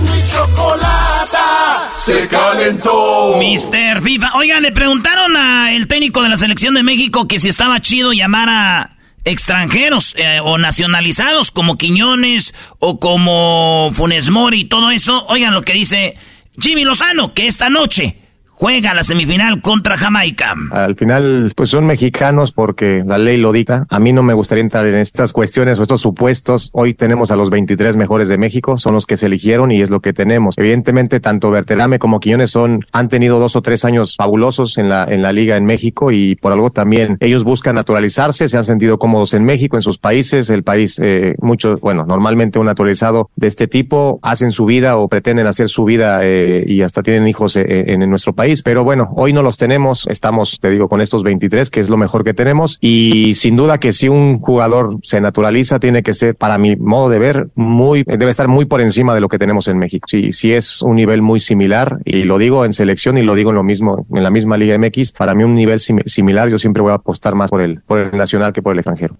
y Chocolata. Se calentó. Mr. FIFA. Oigan, le preguntaron al técnico de la selección de México que si estaba chido llamar a extranjeros eh, o nacionalizados como Quiñones o como Funes Mori y todo eso. Oigan lo que dice Jimmy Lozano, que esta noche juega la semifinal contra Jamaica. Al final, pues son mexicanos porque la ley lo dicta. A mí no me gustaría entrar en estas cuestiones o estos supuestos. Hoy tenemos a los 23 mejores de México, son los que se eligieron y es lo que tenemos. Evidentemente, tanto Berterame como Quiñones son, han tenido dos o tres años fabulosos en la, en la liga en México y por algo también ellos buscan naturalizarse, se han sentido cómodos en México, en sus países. El país, eh, muchos, bueno, normalmente un naturalizado de este tipo hacen su vida o pretenden hacer su vida eh, y hasta tienen hijos eh, en, en nuestro país. Pero bueno, hoy no los tenemos, estamos, te digo, con estos 23, que es lo mejor que tenemos. Y sin duda que si un jugador se naturaliza, tiene que ser, para mi modo de ver, muy, debe estar muy por encima de lo que tenemos en México. Sí, sí es un nivel muy similar, y lo digo en selección y lo digo en lo mismo, en la misma Liga MX, para mí un nivel sim- similar, yo siempre voy a apostar más por el, por el nacional que por el extranjero.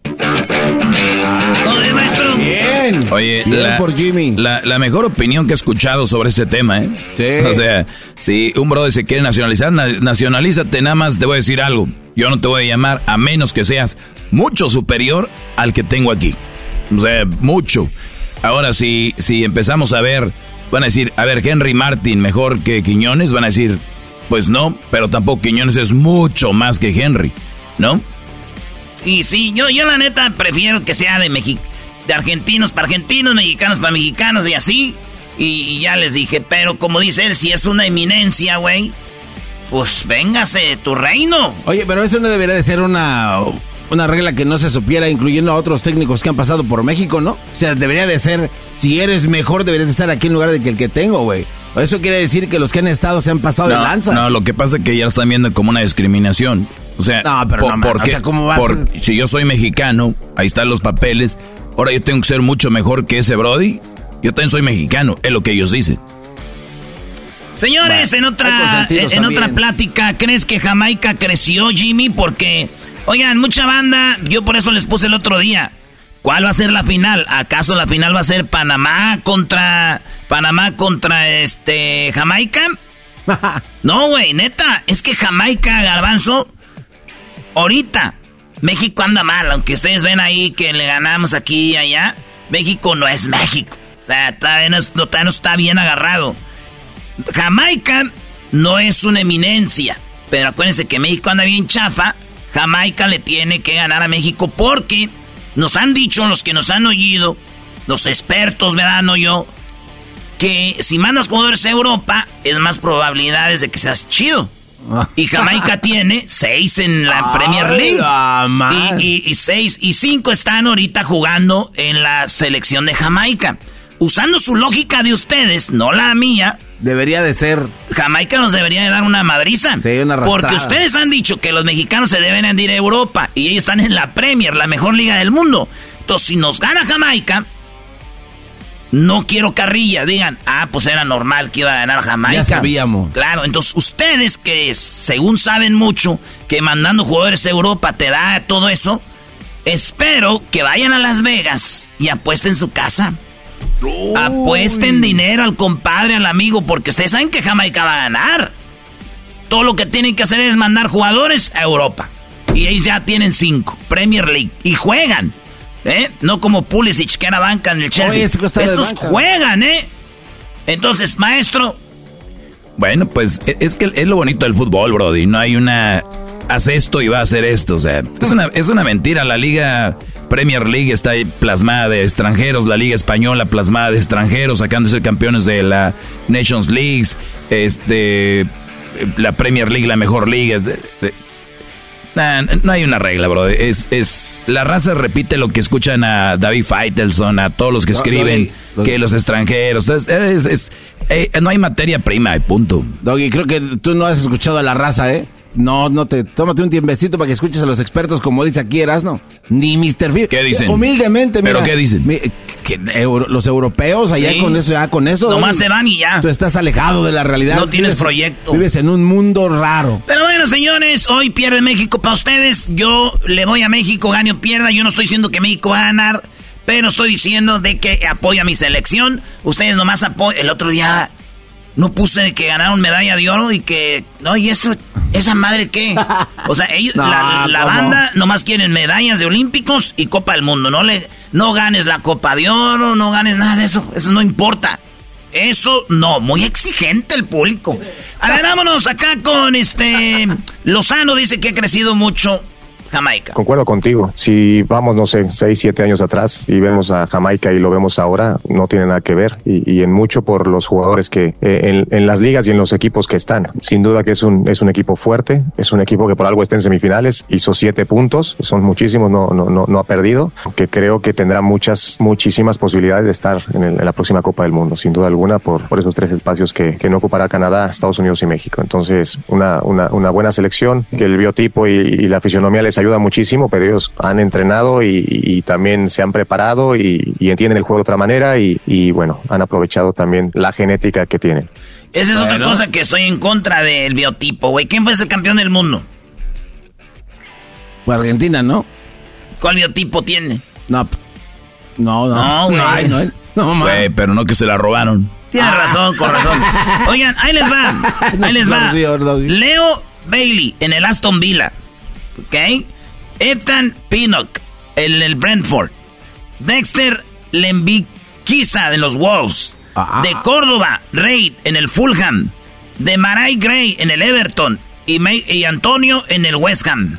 Bien. Oye, Bien la, por Jimmy. La, la mejor opinión que he escuchado sobre este tema, ¿eh? Sí. O sea, si un brother se quiere nacionalizar, na- nacionalízate, nada más te voy a decir algo. Yo no te voy a llamar a menos que seas mucho superior al que tengo aquí. O sea, mucho. Ahora, si, si empezamos a ver, van a decir, a ver, Henry Martin mejor que Quiñones, van a decir, pues no, pero tampoco Quiñones es mucho más que Henry, ¿no? Y sí, yo, yo la neta prefiero que sea de México. De argentinos para argentinos, mexicanos para mexicanos y así. Y, y ya les dije, pero como dice él, si es una eminencia, güey, pues véngase tu reino. Oye, pero eso no debería de ser una, una regla que no se supiera, incluyendo a otros técnicos que han pasado por México, ¿no? O sea, debería de ser, si eres mejor, deberías de estar aquí en lugar de que el que tengo, güey. Eso quiere decir que los que han estado se han pasado de No, lanza. no, lo que pasa es que ya lo están viendo como una discriminación. O sea, No, pero no, man, o sea, ¿cómo vas por- si yo soy mexicano, ahí están los papeles, ahora yo tengo que ser mucho mejor que ese Brody. Yo también soy mexicano, es lo que ellos dicen. Señores, Bueno, en otra, consentidos en otra plática, ¿crees que Jamaica creció, Jimmy? Porque, oigan, mucha banda, yo por eso les puse el otro día. ¿Cuál va a ser la final? ¿Acaso la final va a ser Panamá contra Panamá contra este Jamaica? No, güey, neta, es que Jamaica, Garbanzo, ahorita México anda mal, aunque ustedes ven ahí que le ganamos aquí y allá, México no es México. O sea, todavía no, todavía no está bien agarrado. Jamaica no es una eminencia, pero acuérdense que México anda bien chafa. Jamaica le tiene que ganar a México porque nos han dicho los que nos han oído, los expertos, ¿verdad? No yo, que si mandas jugadores a Europa, es más probabilidades de que seas chido. Y Jamaica tiene seis en la Ay, Premier League. Y, y- y seis y cinco están ahorita jugando en la selección de Jamaica. Usando su lógica de ustedes, no la mía. Debería de ser. Jamaica nos debería de dar una madriza. Sí, una porque ustedes han dicho que los mexicanos se deben de ir a Europa y ellos están en la Premier, la mejor liga del mundo. Entonces, si nos gana Jamaica, no quiero carrilla. Digan, ah, pues era normal que iba a ganar Jamaica. Ya sabíamos. Claro, entonces ustedes que según saben mucho que mandando jugadores a Europa te da todo eso, espero que vayan a Las Vegas y apuesten su casa. Apuesten dinero al compadre, al amigo, porque ustedes saben que Jamaica va a ganar. Todo lo que tienen que hacer es mandar jugadores a Europa. Y ellos ya tienen cinco, Premier League, y juegan. ¿Eh? No como Pulisic, que era banca en el Chelsea. Oye, de Estos juegan, ¿eh? Entonces, maestro, Bueno, pues e- es que es lo bonito del fútbol, Brody. No hay una. Haz esto y va a hacer esto. O sea, es una, es una mentira. La Liga Premier League está ahí plasmada de extranjeros. La Liga Española plasmada de extranjeros, sacándose campeones de la Nations Leagues. Este. La Premier League, la mejor liga. es de- de- no hay una regla, bro. Es, es, la raza repite lo que escuchan a David Feitelson, a todos los que escriben, que los extranjeros. Entonces, es, eh, no hay materia prima, punto. Doggy, creo que tú no has escuchado a la raza, ¿eh? No, no te. Tómate un tiempecito para que escuches a los expertos, como dice aquí Erasno. Ni Mr. Phil. ¿Qué dicen? Humildemente, mira. ¿Pero qué dicen? que los europeos allá con eso, ya con eso. Nomás se van y ya. Tú estás alejado de la realidad. No tienes proyecto. Vives en un mundo raro. Pero bueno, señores, hoy pierde México para ustedes. Yo le voy a México, gane o pierda. Yo no estoy diciendo que México va a ganar, pero estoy diciendo de que apoya mi selección. Ustedes nomás apoyan. El otro día no puse que ganaron medalla de oro y que. No, y eso. ¿Esa madre qué? O sea, ellos, la, banda nomás quieren medallas de Olímpicos y Copa del Mundo. No, le, no ganes la Copa de Oro, no ganes nada de eso. Eso no importa. Eso no, muy exigente el público. A ver, vámonos acá con este. Lozano dice que ha crecido mucho Jamaica. Concuerdo contigo. Si vamos, no sé, seis, siete años atrás y vemos a Jamaica y lo vemos ahora, no tiene nada que ver. Y, en mucho por los jugadores que eh, en, las ligas y en los equipos que están. Sin duda que es un, es un equipo fuerte, es un equipo que por algo está en semifinales, hizo siete puntos, son muchísimos, no, no, no, no ha perdido, que creo que tendrá muchas, muchísimas posibilidades de estar en, la próxima Copa del Mundo, sin duda alguna, por, por esos tres espacios que, que no ocupará Canadá, Estados Unidos y México. Entonces, una, una, una buena selección, que el biotipo y, y la fisionomía les ayuda muchísimo, pero ellos han entrenado y, también se han preparado y, entienden el juego de otra manera y, bueno, han aprovechado también la genética que tienen. Esa es otra cosa que estoy en contra del biotipo, güey. ¿Quién fue ese campeón del mundo? Pues Argentina, ¿no? ¿Cuál biotipo tiene? No, no, no. No, No, güey, pero no que se la robaron. Tiene ah. razón, con razón. Oigan, ahí les va. Ahí les va. Leo Bailey en el Aston Villa. ¿Ok? Ethan Pinnock, el, el Brentford. Dexter Lembiquiza de los Wolves. Ah. De Córdoba, Reid en el Fulham. De Maray Gray en el Everton. Y, y Antonio en el West Ham.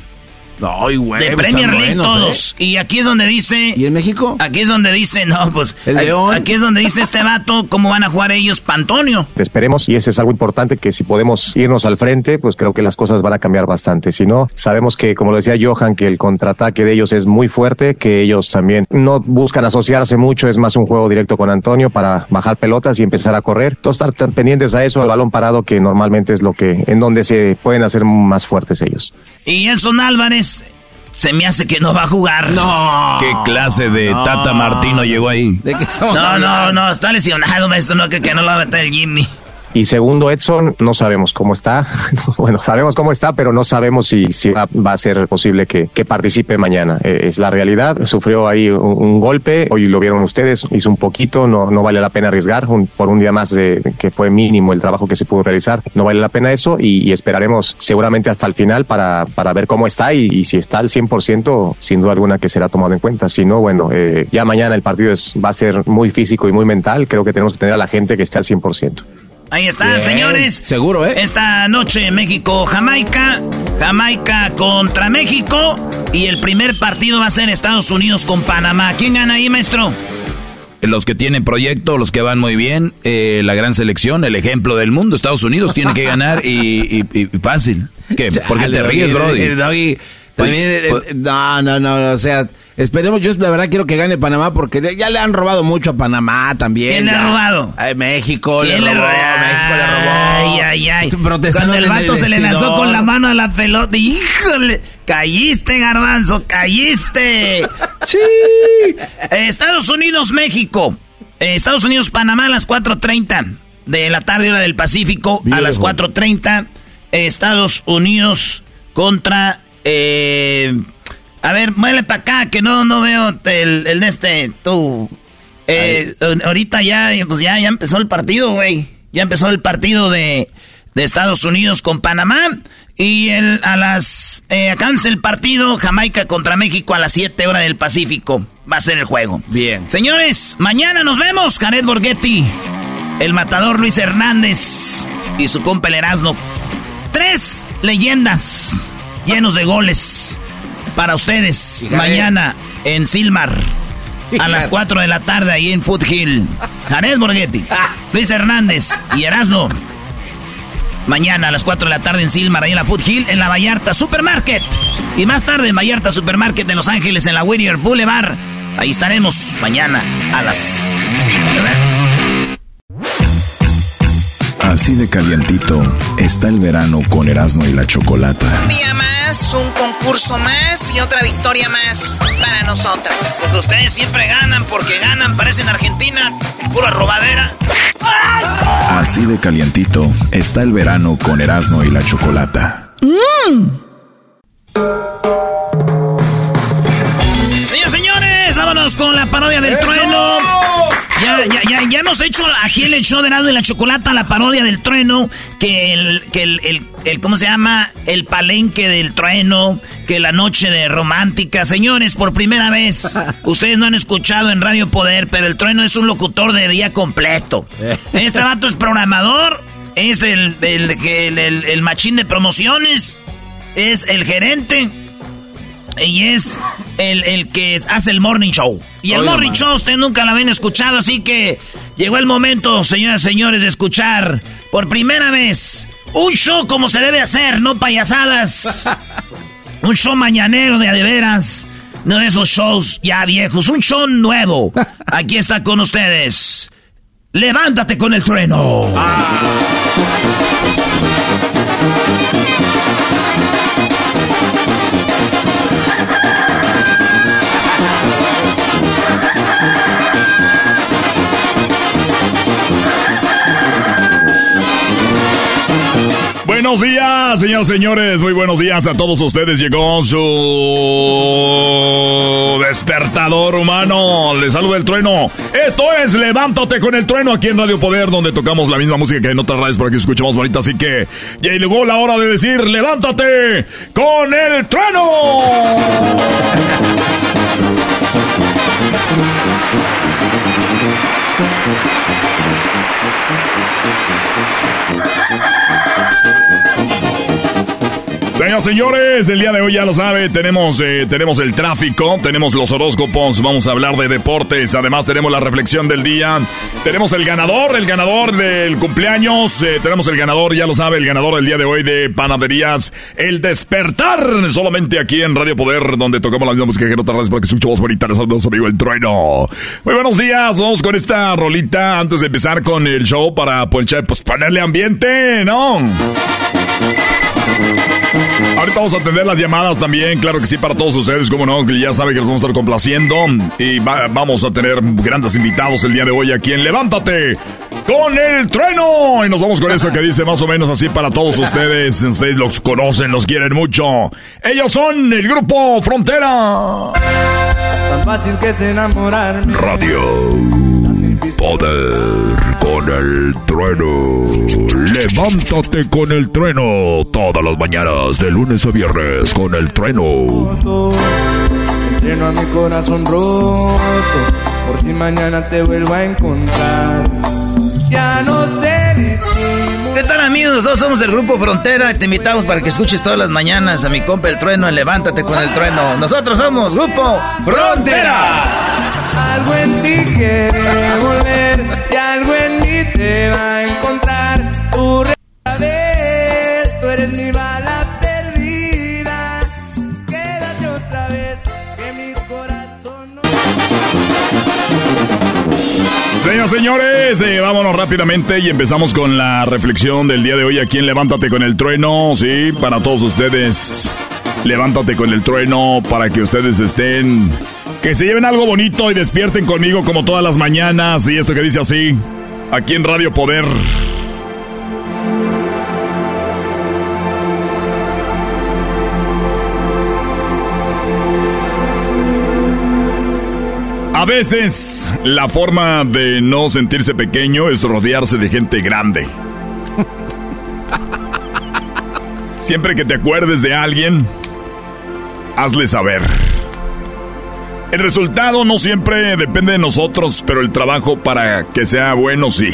Ay, güey, de pues Premier League todos. ¿eh? Y aquí es donde dice. ¿Y en México? Aquí es donde dice, no, pues. El León. Aquí es donde dice este vato cómo van a jugar ellos Pantonio. Esperemos, y ese es algo importante, que si podemos irnos al frente, pues creo que las cosas van a cambiar bastante. Si no, sabemos que, como lo decía Johan, que el contraataque de ellos es muy fuerte, que ellos también no buscan asociarse mucho, es más un juego directo con Antonio para bajar pelotas y empezar a correr. Entonces, estar pendientes a eso, al balón parado, que normalmente es lo que, en donde se pueden hacer más fuertes ellos. Y Elson Álvarez se me hace que no va a jugar. No. ¿Qué clase de Tata Martino llegó ahí? ¿De qué estamos no, no, no, está lesionado, maestro, no, que, que no lo va a meter el Jimmy. Y segundo, Edson, no sabemos cómo está. bueno, sabemos cómo está, pero no sabemos si, si va, a ser posible que, que participe mañana. Eh, es la realidad. Sufrió ahí un, golpe. Hoy lo vieron ustedes. Hizo un poquito. No, no vale la pena arriesgar por un día más de, que fue mínimo el trabajo que se pudo realizar. No vale la pena eso y, esperaremos seguramente hasta el final para, para ver cómo está y, si está al 100%, sin duda alguna que será tomado en cuenta. Si no, bueno, eh, ya mañana el partido es, va a ser muy físico y muy mental. Creo que tenemos que tener a la gente que esté al 100%. Ahí está, señores. Seguro, ¿eh? Esta noche México-Jamaica. Jamaica contra México. Y el primer partido va a ser Estados Unidos con Panamá. ¿Quién gana ahí, maestro? Los que tienen proyecto, los que van muy bien, eh, la gran selección, el ejemplo del mundo. Estados Unidos tiene que ganar y, fácil. ¿Qué? ¿Por qué te ríes, Brody? También, pues, eh, no, no, no, o sea, esperemos, yo la verdad quiero que gane Panamá porque ya le han robado mucho a Panamá también. ¿Quién le ha robado? México le robó, México le robó. Ay, ay, ay. Cuando el vato se le lanzó con la mano a la pelota, híjole, caíste, garbanzo, caíste. sí. Estados Unidos, México. Estados Unidos, Panamá a las 4.30 de la tarde, hora del Pacífico, a las 4.30. Estados Unidos contra eh, a ver, muévele para acá, que no, no veo el, el de este, tú. Eh, ahorita ya, pues ya, ya empezó el partido, güey. Ya empezó el partido de, de Estados Unidos con Panamá. Y el, a las. Eh, acábense el partido Jamaica contra México a las 7 horas del Pacífico. Va a ser el juego. Bien. Señores, mañana nos vemos. Canet Borghetti, el matador Luis Hernández y su compa el Erasmo. Tres leyendas llenos de goles para ustedes mañana en Silmar. A las 4 de la tarde ahí en Foothill. Jared Borghetti, Luis Hernández y Erasmo. Mañana a las 4 de la tarde en Silmar, ahí en la Foothill, en la Vallarta Supermarket. Y más tarde en Vallarta Supermarket en Los Ángeles, en la Whittier Boulevard. Ahí estaremos mañana a las... Así de calientito está el verano con Erasmo y la Chocolata. Un día más, un concurso más y otra victoria más para nosotras. Pues ustedes siempre ganan porque ganan, parecen Argentina, pura robadera. Así de calientito está el verano con Erasmo y la Chocolata. Mm. señores, vámonos con la parodia del trueno. Ya, ya, ya, ya hemos hecho aquí en el show de Erasmo y la Chocolata la parodia del trueno, que el, que el, el, ¿cómo se llama? El palenque del trueno, que la noche de romántica. Señores, por primera vez, ustedes no han escuchado en Radio Poder, pero el trueno es un locutor de día completo. Este vato es programador, es el, el, el, el machín de promociones, es el gerente y es el, el, que hace el morning show. Y el morning show usted nunca lo habían escuchado, así que llegó el momento, señoras y señores, de escuchar por primera vez un show como se debe hacer, no payasadas. un show mañanero de adeveras. No de esos shows ya viejos, un show nuevo. Aquí está con ustedes. Levántate con el trueno. Buenos días, señores, señores. Muy buenos días a todos ustedes. Llegó su despertador humano. Les saluda el trueno. Esto es Levántate con el trueno aquí en Radio Poder, donde tocamos la misma música que en otras radios por aquí escuchamos bonita. Así que ya llegó la hora de decir Levántate con el trueno. Señoras señores, el día de hoy ya lo sabe, tenemos, eh, tenemos el tráfico, tenemos los horóscopos, vamos a hablar de deportes, además tenemos la reflexión del día, tenemos el ganador, el ganador del cumpleaños, eh, tenemos el ganador, ya lo sabe, el ganador del día de hoy de Panaderías, el despertar, solamente aquí en Radio Poder, donde tocamos la misma música que no tardas porque escuchamos bonita, les saludos amigo el trueno. Muy buenos días, vamos con esta rolita antes de empezar con el show para pues, pues ponerle ambiente, ¿no? Ahorita vamos a atender las llamadas también, claro que sí, para todos ustedes, como no, que ya saben que los vamos a estar complaciendo. Y vamos a tener grandes invitados el día de hoy aquí en Levántate con el trueno. Y nos vamos con eso que dice más o menos así para todos ustedes. Ustedes los conocen, los quieren mucho. Ellos son el grupo Frontera. Tan fácil que es enamorarme. Radio Poder con el trueno. Levántate con el trueno. Todas las mañanas, de lunes a viernes, con el trueno. Entreno a mi corazón roto. Por si mañana te vuelvo a encontrar. Ya no sé ¿Qué tal amigos? Nosotros somos el Grupo Frontera y te invitamos para que escuches todas las mañanas a mi compa el trueno en Levántate con el trueno. Nosotros somos Grupo Frontera. Algo en ti quiere volver y algo en mí te va a encontrar. Tu vez, tú eres mi bala perdida. Quédate otra vez que mi corazón no. Señoras, señores, eh, vámonos rápidamente y empezamos con la reflexión del día de hoy aquí en Levántate con el Trueno. Sí, para todos ustedes. Levántate con el trueno para que ustedes estén. Que se lleven algo bonito y despierten conmigo como todas las mañanas. Y esto que dice así, aquí en Radio Poder. A veces la forma de no sentirse pequeño es rodearse de gente grande. Siempre que te acuerdes de alguien, hazle saber. El resultado no siempre depende de nosotros, pero el trabajo para que sea bueno sí.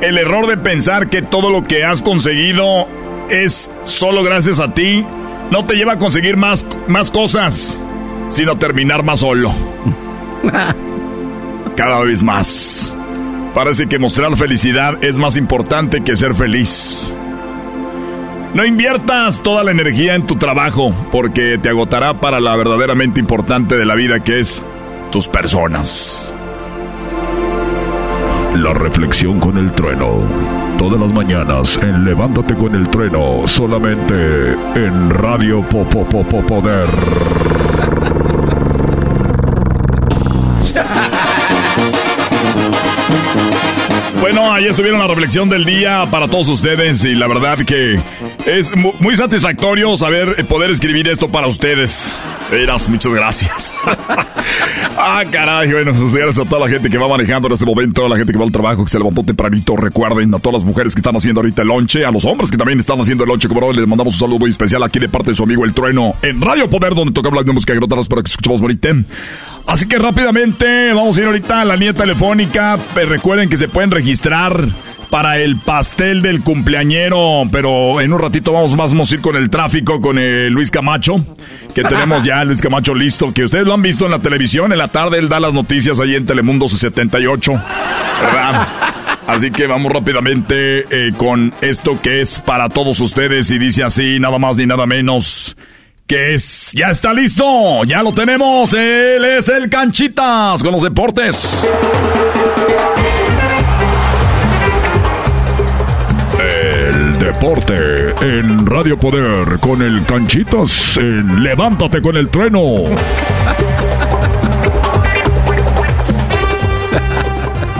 El error de pensar que todo lo que has conseguido es solo gracias a ti no te lleva a conseguir más, más cosas, sino a terminar más solo. Cada vez más. Parece que mostrar felicidad es más importante que ser feliz. No inviertas toda la energía en tu trabajo, porque te agotará para la verdaderamente importante de la vida, que es tus personas. La reflexión con el trueno. Todas las mañanas en Levántate con el trueno, solamente en Radio Popopopo Poder. Bueno, ahí estuvieron la reflexión del día para todos ustedes y la verdad que es mu- muy satisfactorio saber eh, poder escribir esto para ustedes. Eras, muchas gracias. ah, caray, bueno, pues gracias a toda la gente que va manejando en este momento, a la gente que va al trabajo, que se levantó tempranito, recuerden a todas las mujeres que están haciendo ahorita el lonche, a los hombres que también están haciendo el lonche, como no, les mandamos un saludo muy especial aquí de parte de su amigo El Trueno en Radio Poder, donde tocamos la música grotas para que escuchemos bonita. Así que rápidamente vamos a ir ahorita a la línea telefónica. Pero recuerden que se pueden registrar para el pastel del cumpleañero. Pero en un ratito vamos, vamos a ir con el tráfico con eh, Luis Camacho. Que tenemos ya Luis Camacho listo. Que ustedes lo han visto en la televisión. En la tarde él da las noticias ahí en Telemundo 78. ¿Verdad? Así que vamos rápidamente eh, con esto que es para todos ustedes. Y dice así, nada más ni nada menos que es, ya está listo, ya lo tenemos, él es el Canchitas con los deportes. En Radio Poder con el Canchitas en Levántate con el trueno.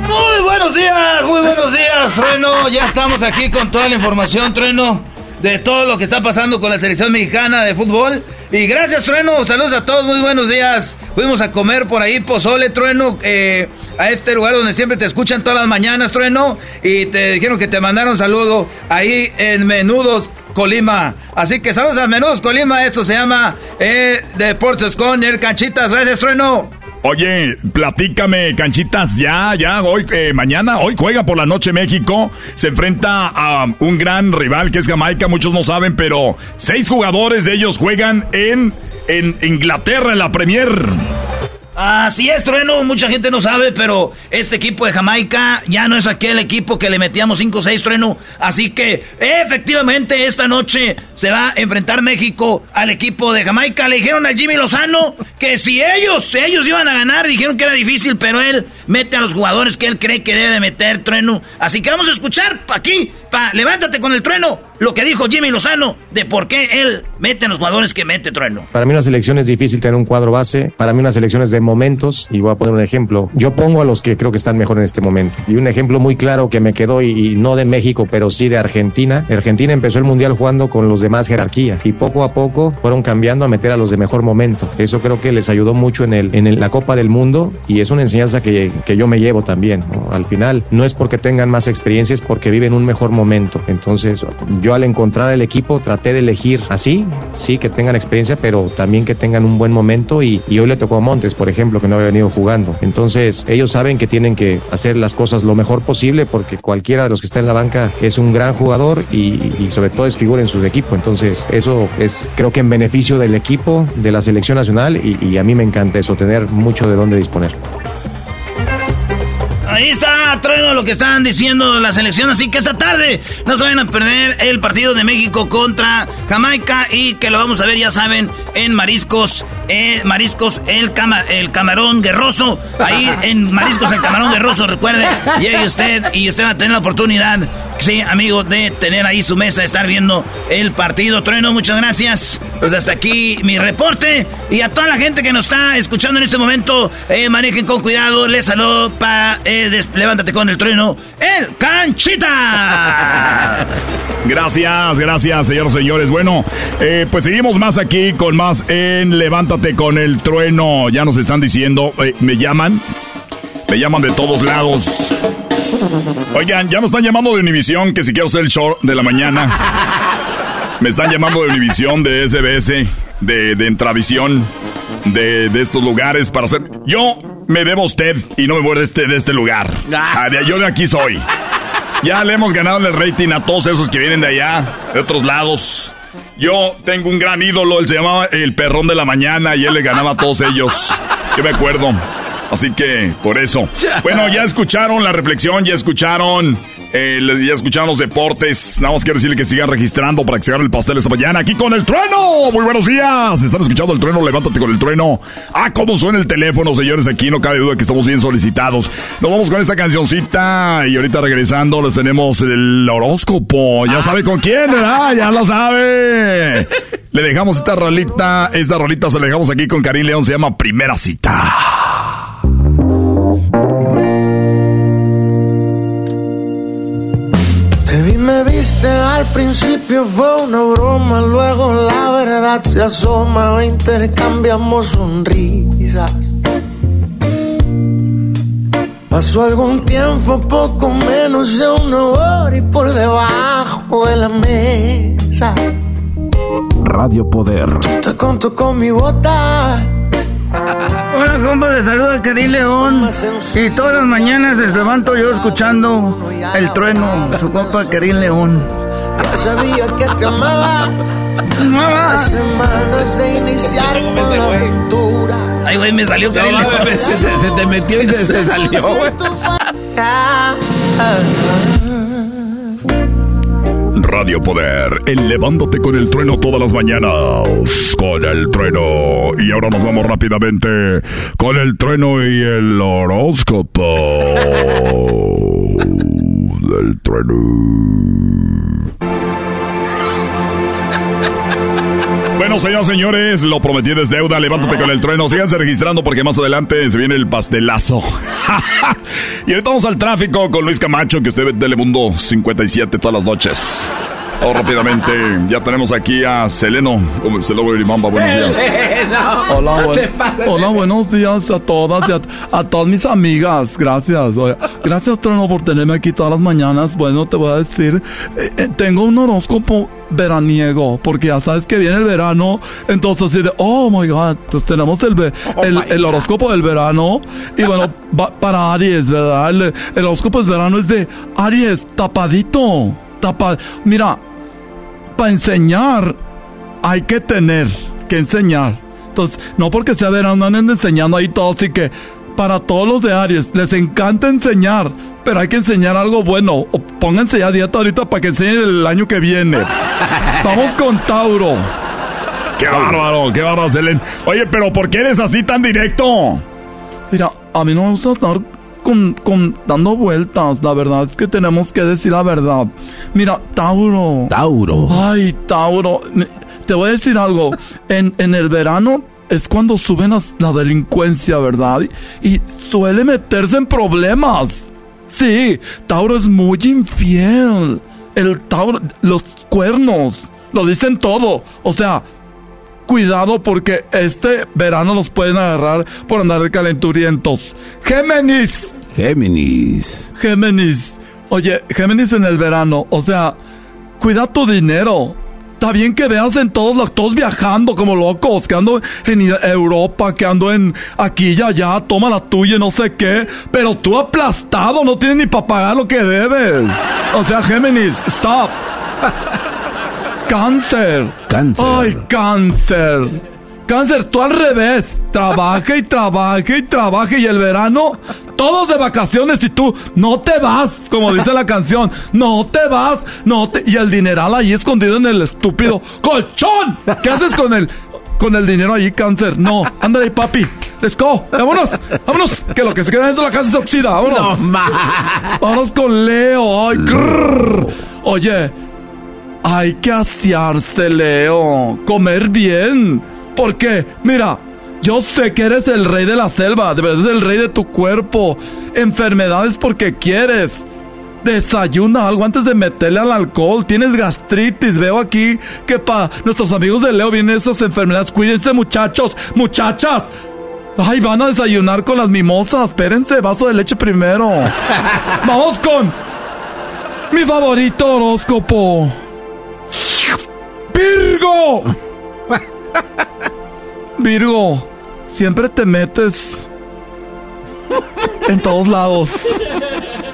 Muy buenos días, muy buenos días, Trueno. Ya estamos aquí con toda la información, Trueno, de todo lo que está pasando con la selección mexicana de fútbol. Y gracias, Trueno. Saludos a todos, muy buenos días. Fuimos a comer por ahí pozole, Trueno, eh, a este lugar donde siempre te escuchan todas las mañanas, Trueno. Y te dijeron que te mandaron saludo ahí en Menudos. Colima. Así que saludos a Menudos Colima. Esto se llama eh, Deportes con el Canchitas. Gracias, Trueno. Oye, platícame, canchitas, ya, ya, hoy, eh, mañana, hoy juega por la noche México, se enfrenta a un gran rival que es Jamaica, muchos no saben, pero seis jugadores de ellos juegan en, en Inglaterra, en la Premier. Así es, Trueno, mucha gente no sabe, pero este equipo de Jamaica ya no es aquel equipo que le metíamos 5-6, Trueno. Así que, efectivamente, esta noche se va a enfrentar México al equipo de Jamaica. Le dijeron al Jimmy Lozano que si ellos, ellos iban a ganar, dijeron que era difícil, pero él mete a los jugadores que él cree que debe de meter, Trueno. Así que vamos a escuchar aquí, pa, levántate con el Trueno, lo que dijo Jimmy Lozano de por qué él mete a los jugadores que mete, Trueno. Para mí una selección es difícil tener un cuadro base. Para mí una selección es de momentos. Y voy a poner un ejemplo. Yo pongo a los que creo que están mejor en este momento. Y un ejemplo muy claro que me quedó, y, y no de México, pero sí de Argentina. Argentina empezó el Mundial jugando con los de más jerarquía. Y poco a poco fueron cambiando a meter a los de mejor momento. Eso creo que les ayudó mucho en, el, en el- la Copa del Mundo. Y es una enseñanza que, que yo me llevo también. ¿no? Al final, no es porque tengan más experiencia, es porque viven un mejor momento. Entonces, yo al encontrar el equipo traté de elegir así, sí, que tengan experiencia, pero también que tengan un buen momento. Y, hoy le tocó a Montes, por ejemplo, que no había venido jugando. Entonces, ellos saben que tienen que hacer las cosas lo mejor posible porque cualquiera de los que está en la banca es un gran jugador y, sobre todo es figura en su equipo. Entonces, eso es creo que en beneficio del equipo, de la selección nacional y a mí me encanta eso, tener mucho de dónde disponer. Ahí está, Trueno, lo que están diciendo la selección. Así que esta tarde no se vayan a perder el partido de México contra Jamaica y que lo vamos a ver, ya saben, en Mariscos, eh, Mariscos el, cama- el Camarón Guerroso. Ahí en Mariscos el Camarón Guerroso, recuerde, llegue usted y usted va a tener la oportunidad, sí, amigo, de tener ahí su mesa, estar viendo el partido. Trueno, muchas gracias. Pues hasta aquí mi reporte. Y a toda la gente que nos está escuchando en este momento, eh, manejen con cuidado. Les saludo para Levántate con el trueno, el Canchita. Gracias, gracias, señores, señores. Bueno, eh, pues seguimos más aquí con más en Levántate con el trueno. Ya nos están diciendo, eh, me llaman, me llaman de todos lados. Oigan, ya me están llamando de Univisión, que si quiero hacer el show de la mañana. Me están llamando de Univisión, de SBS, de, de Entravisión, de, de estos lugares para hacer... Yo me debo a usted y no me voy de este, de este lugar. Ah, de- yo de aquí soy. Ya le hemos ganado el rating a todos esos que vienen de allá, de otros lados. Yo tengo un gran ídolo, él se llamaba el perrón de la mañana y él le ganaba a todos ellos. Yo me acuerdo. Así que, por eso. Bueno, ya escucharon la reflexión, ya escucharon Eh, ya escuchamos deportes. Nada más quiero decirle que sigan registrando para que se el pastel esta mañana aquí con el trueno. Muy buenos días. ¿Están escuchando el trueno? Levántate con el trueno. Ah, cómo suena el teléfono, señores. Aquí no cabe duda que estamos bien solicitados. Nos vamos con esta cancioncita y ahorita regresando les tenemos el horóscopo. Ya sabe con quién, ¿verdad? Ya lo sabe. Le dejamos esta rolita. Esta rolita se la dejamos aquí con Karim León. Se llama Primera Cita. Al principio fue una broma, luego la verdad se asoma, intercambiamos sonrisas. Pasó algún tiempo, poco menos de una hora y por debajo de la mesa. Radio Poder. Te conto con mi bota Hola, compa, le saluda Karim León. Y todas las mañanas les levanto yo escuchando el trueno, su compa Karim León. Ya sabía que te amaba. Mamá. Semanas de iniciar con la aventura. Ay, güey, me salió Karim León. Se te, se te metió y se, se salió, güey. Radio Poder, elevándote con el trueno todas las mañanas. Con el trueno. Y ahora nos vamos rápidamente con el trueno y el horóscopo. del trueno. Bueno, señoras y señores, lo prometí desde deuda. Levántate con el trueno. Síganse registrando porque más adelante se viene el pastelazo. y ahorita vamos al tráfico con Luis Camacho, que usted ve Telemundo 57 todas las noches. Vamos rápidamente. Ya tenemos aquí a Seleno. Seleno buenos días. Hola, buen- hola, buenos días a todas y a, a todas mis amigas. Gracias. Oye, gracias, Trono, por tenerme aquí todas las mañanas. Bueno, te voy a decir, eh, eh, tengo un horóscopo veraniego, porque ya sabes que viene el verano, entonces así de, oh my god, pues tenemos el, ve- el, el horóscopo del verano, y bueno, va para Aries, ¿verdad? El, el horóscopo del verano es de Aries, tapadito, tapa, mira, para enseñar hay que tener que enseñar. Entonces, no porque sea verano, no anden enseñando ahí todo, así que para todos los de Aries les encanta enseñar, pero hay que enseñar algo bueno. O pónganse ya dieta ahorita para que enseñen el año que viene. Vamos con Tauro. ¡Qué bárbaro! ¡Qué bárbaro, Selene! Oye, pero ¿por qué eres así tan directo? Mira, a mí no me gusta estar con, con dando vueltas. La verdad es que tenemos que decir la verdad. Mira, Tauro. Tauro. Ay, Tauro. Te voy a decir algo. En, en el verano es cuando suben las- la, delincuencia, ¿verdad? Y, y suele meterse en problemas. Sí, Tauro es muy infiel. El Tauro, los cuernos, lo dicen todo. O sea, cuidado porque este verano los pueden agarrar por andar de calenturientos. Géminis. Géminis. Géminis. Oye, Géminis en el verano. O sea, cuida tu dinero. Está bien que veas en todos los, todos viajando como locos, que ando en Europa, que ando en aquí y allá, toma la tuya y no sé qué. Pero tú aplastado, no tienes ni para pagar lo que debes. O sea, Géminis, stop. Cáncer. Cáncer. Ay, cáncer. Cáncer, tú al revés. Trabaja y trabaja y trabaja y el verano, todos de vacaciones y tú no te vas, como dice la canción. No te vas, no te... Y el dineral ahí escondido en el estúpido colchón. ¿Qué haces con el, con el dinero ahí, cáncer? No, ándale, papi. Let's go. Vámonos, vámonos. Que lo que se queda dentro de la casa se oxida. Vámonos. Vámonos con Leo. Ay. Oye, hay que asearse, Leo. Comer bien. Porque, mira, yo sé que eres el rey de la selva. De verdad, el rey de tu cuerpo. Enfermedades porque quieres. Desayuna algo antes de meterle al alcohol. Tienes gastritis. Veo aquí que para nuestros amigos de Leo vienen esas enfermedades. Cuídense, muchachos, muchachas. Ay, van a desayunar con las mimosas. Espérense, vaso de leche primero. Vamos con mi favorito horóscopo. Virgo. Virgo, siempre te metes en todos lados.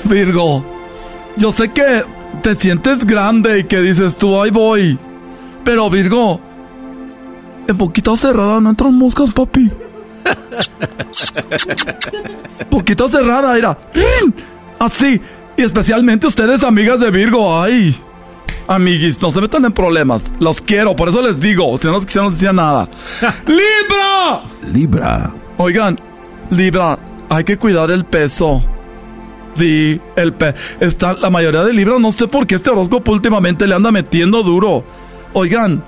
Virgo, yo sé que te sientes grande y que dices tú, ahí voy. Pero Virgo, en poquito cerrada no entran moscas, papi. Poquito cerrada, mira. Así. Y especialmente ustedes, amigas de Virgo. Ay, amiguis, no se metan en problemas. Los quiero, por eso les digo. Si no, si no les decía nada. ¡Libra! Libra. Oigan, Libra, hay que cuidar el peso. Sí, el pe está la mayoría de Libra, no sé por qué este horóscopo últimamente le anda metiendo duro. Oigan,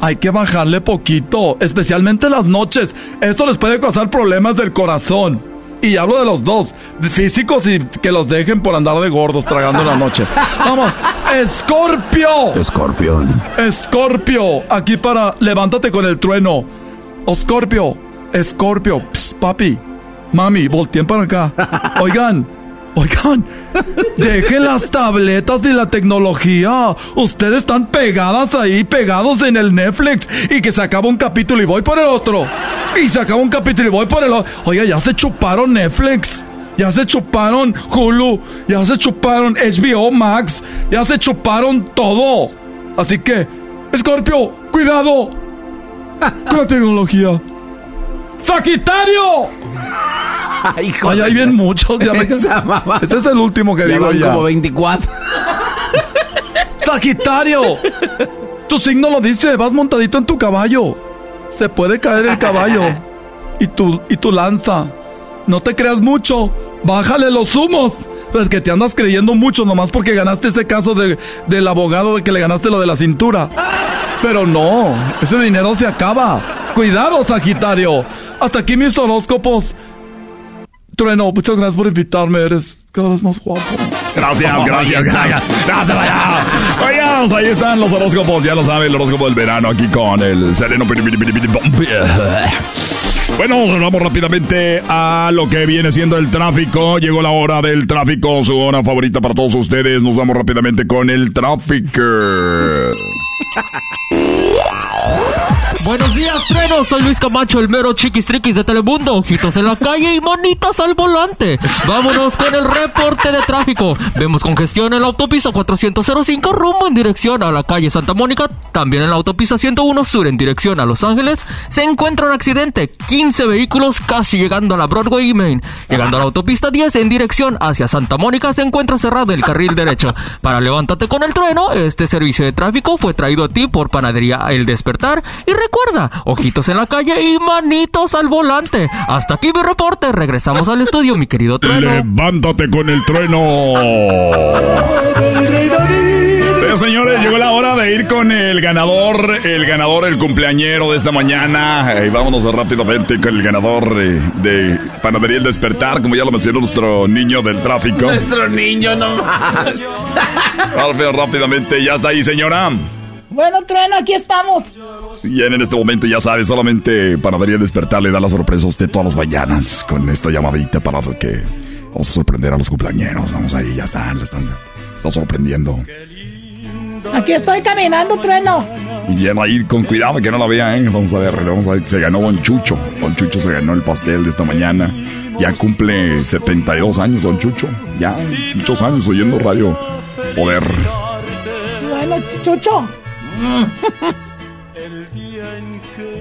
hay que bajarle poquito, especialmente las noches. Esto les puede causar problemas del corazón. Y hablo de los dos, físicos y que los dejen por andar de gordos tragando en la noche. Vamos, Escorpio. Escorpión. Escorpio, aquí para levántate con el trueno. Escorpio, Escorpio, Psst, papi, mami, volteen para acá. Oigan, oigan, dejen las tabletas y la tecnología. Ustedes están pegadas ahí, pegados en el Netflix. Y que se acaba un capítulo y voy por el otro. Y se acaba un capítulo y voy por el otro. Oiga, ya se chuparon Netflix. Ya se chuparon Hulu. Ya se chuparon HBO Max. Ya se chuparon todo. Así que, Escorpio, cuidado con la tecnología. ¡Sagitario! Ay, Ay, ahí vienen muchos. Ya me-. Este es el último que Ya digo van ya. como 24. ¡Sagitario! Tu signo lo dice, vas montadito en tu caballo. Se puede caer el caballo. Y tu, y tu lanza. No te creas mucho. Bájale los humos. Porque te andas creyendo mucho nomás porque ganaste ese caso de, del abogado de que le ganaste lo de la cintura. Pero no, ese dinero se acaba. Cuidado, Sagitario. Hasta aquí mis horóscopos. Trueno, muchas gracias por invitarme. Eres cada vez más guapo. Gracias, gracias, gracias. Gracias, vaya. Oigan, ahí están los horóscopos. Ya lo saben, el horóscopo del verano aquí con el sereno. Bueno, nos vamos rápidamente a lo que viene siendo el tráfico. Llegó la hora del tráfico, su hora favorita para todos ustedes. Nos vamos rápidamente con el tráfico. Buenos días, trueno. Soy Luis Camacho, el mero chiquis triquis de Telemundo. Ojitos en la calle y manitas al volante. Vámonos con el reporte de tráfico. Vemos congestión en la autopista 405 rumbo en dirección a la calle Santa Mónica. También en la autopista 101 sur en dirección a Los Ángeles. Se encuentra un accidente. 15 vehículos casi llegando a la Broadway y Main. Llegando a la autopista 10 en dirección hacia Santa Mónica se encuentra cerrado el carril derecho. Para levántate con el trueno, este servicio de tráfico fue traído a ti por Panadería El Despertar. Y recuerda, ojitos en la calle y manitos al volante. Hasta aquí mi reporte. Regresamos al estudio, mi querido trueno. Levántate con el trueno. Pero señores, llegó la hora de ir con el ganador, el ganador, el cumpleañero de esta mañana. Y vámonos rápidamente con el ganador de Panadería El Despertar, como ya lo mencionó nuestro niño del tráfico. Nuestro niño, no más. Rápido, rápidamente, ya está ahí, señora. Bueno, trueno, aquí estamos. Y en este momento, ya sabe, solamente Panadería Despertar le da la sorpresa a usted todas las mañanas con esta llamadita para que vamos a sorprender a los cumpleañeros. Vamos ahí, ya están, le están, está sorprendiendo. Aquí estoy caminando, trueno. Ya ahí con cuidado que no la vea, ¿eh? Vamos a ver, vamos a ver. Se ganó Don Chucho. Don Chucho se ganó el pastel de esta mañana. Ya cumple 72 años, Don Chucho. Ya, muchos años oyendo radio Poder. Bueno, Chucho.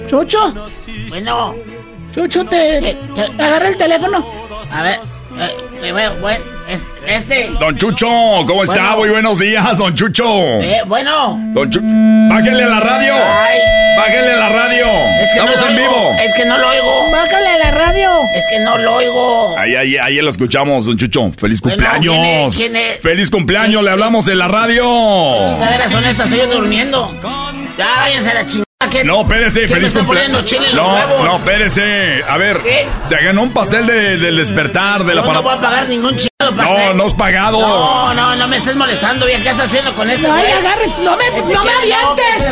Chucho. Bueno. Chucho, te, te agarra el teléfono. A ver, eh, eh, bueno, bueno, es- este. Don Chucho, ¿cómo está? Muy buenos días, Don Chucho. Eh, bueno. Don Chucho, bájenle a la radio. Ay. Bájenle a la radio. Es que Estamos no en oigo. vivo. Es que no lo oigo. Bájale a la radio. Es que no lo oigo. Ahí, ahí, ahí lo escuchamos, Don Chucho. Feliz Bueno, cumpleaños. ¿quién es? ¿Quién es? Feliz cumpleaños, le hablamos en la radio. chingaderas son estas? Estoy yo durmiendo. Ya váyanse a la chingada. ¿Qué- No, espérese, ¿Quién me feliz cumpleaños. No, no, espérese. A ver, ¿Qué? se ganó un pastel de- del despertar de la Yo no para- voy a pagar ningún chingado No, pastel. no has pagado. No, no, no me estés molestando, vieja. ¿Qué estás haciendo con esta? No, agarre, no me, no me ¿qué? ¿Qué avientes. estás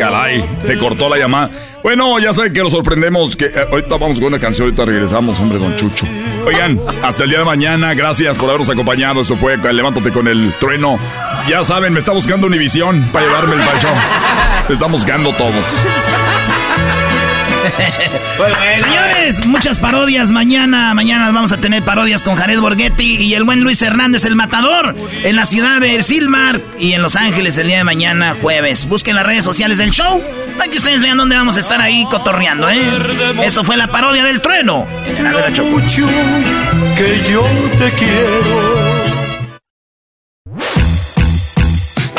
caray, se cortó la llamada. Bueno, ya saben que lo sorprendemos. Que eh, ahorita vamos con una canción, ahorita regresamos, hombre, don Chucho. Oigan, hasta el día de mañana, gracias por habernos acompañado. Esto fue Levántate con el trueno. Ya saben, me está buscando Univisión para llevarme el bacho. Me están buscando todos. Señores, muchas parodias mañana. Mañana vamos a tener parodias con Jared Borghetti y el buen Luis Hernández, el matador, en la ciudad de Silmar y en Los Ángeles el día de mañana, jueves. Busquen las redes sociales del show Para que ustedes vean dónde vamos a estar ahí cotorreando, ¿eh? Eso fue la parodia del trueno. mucho que yo te quiero.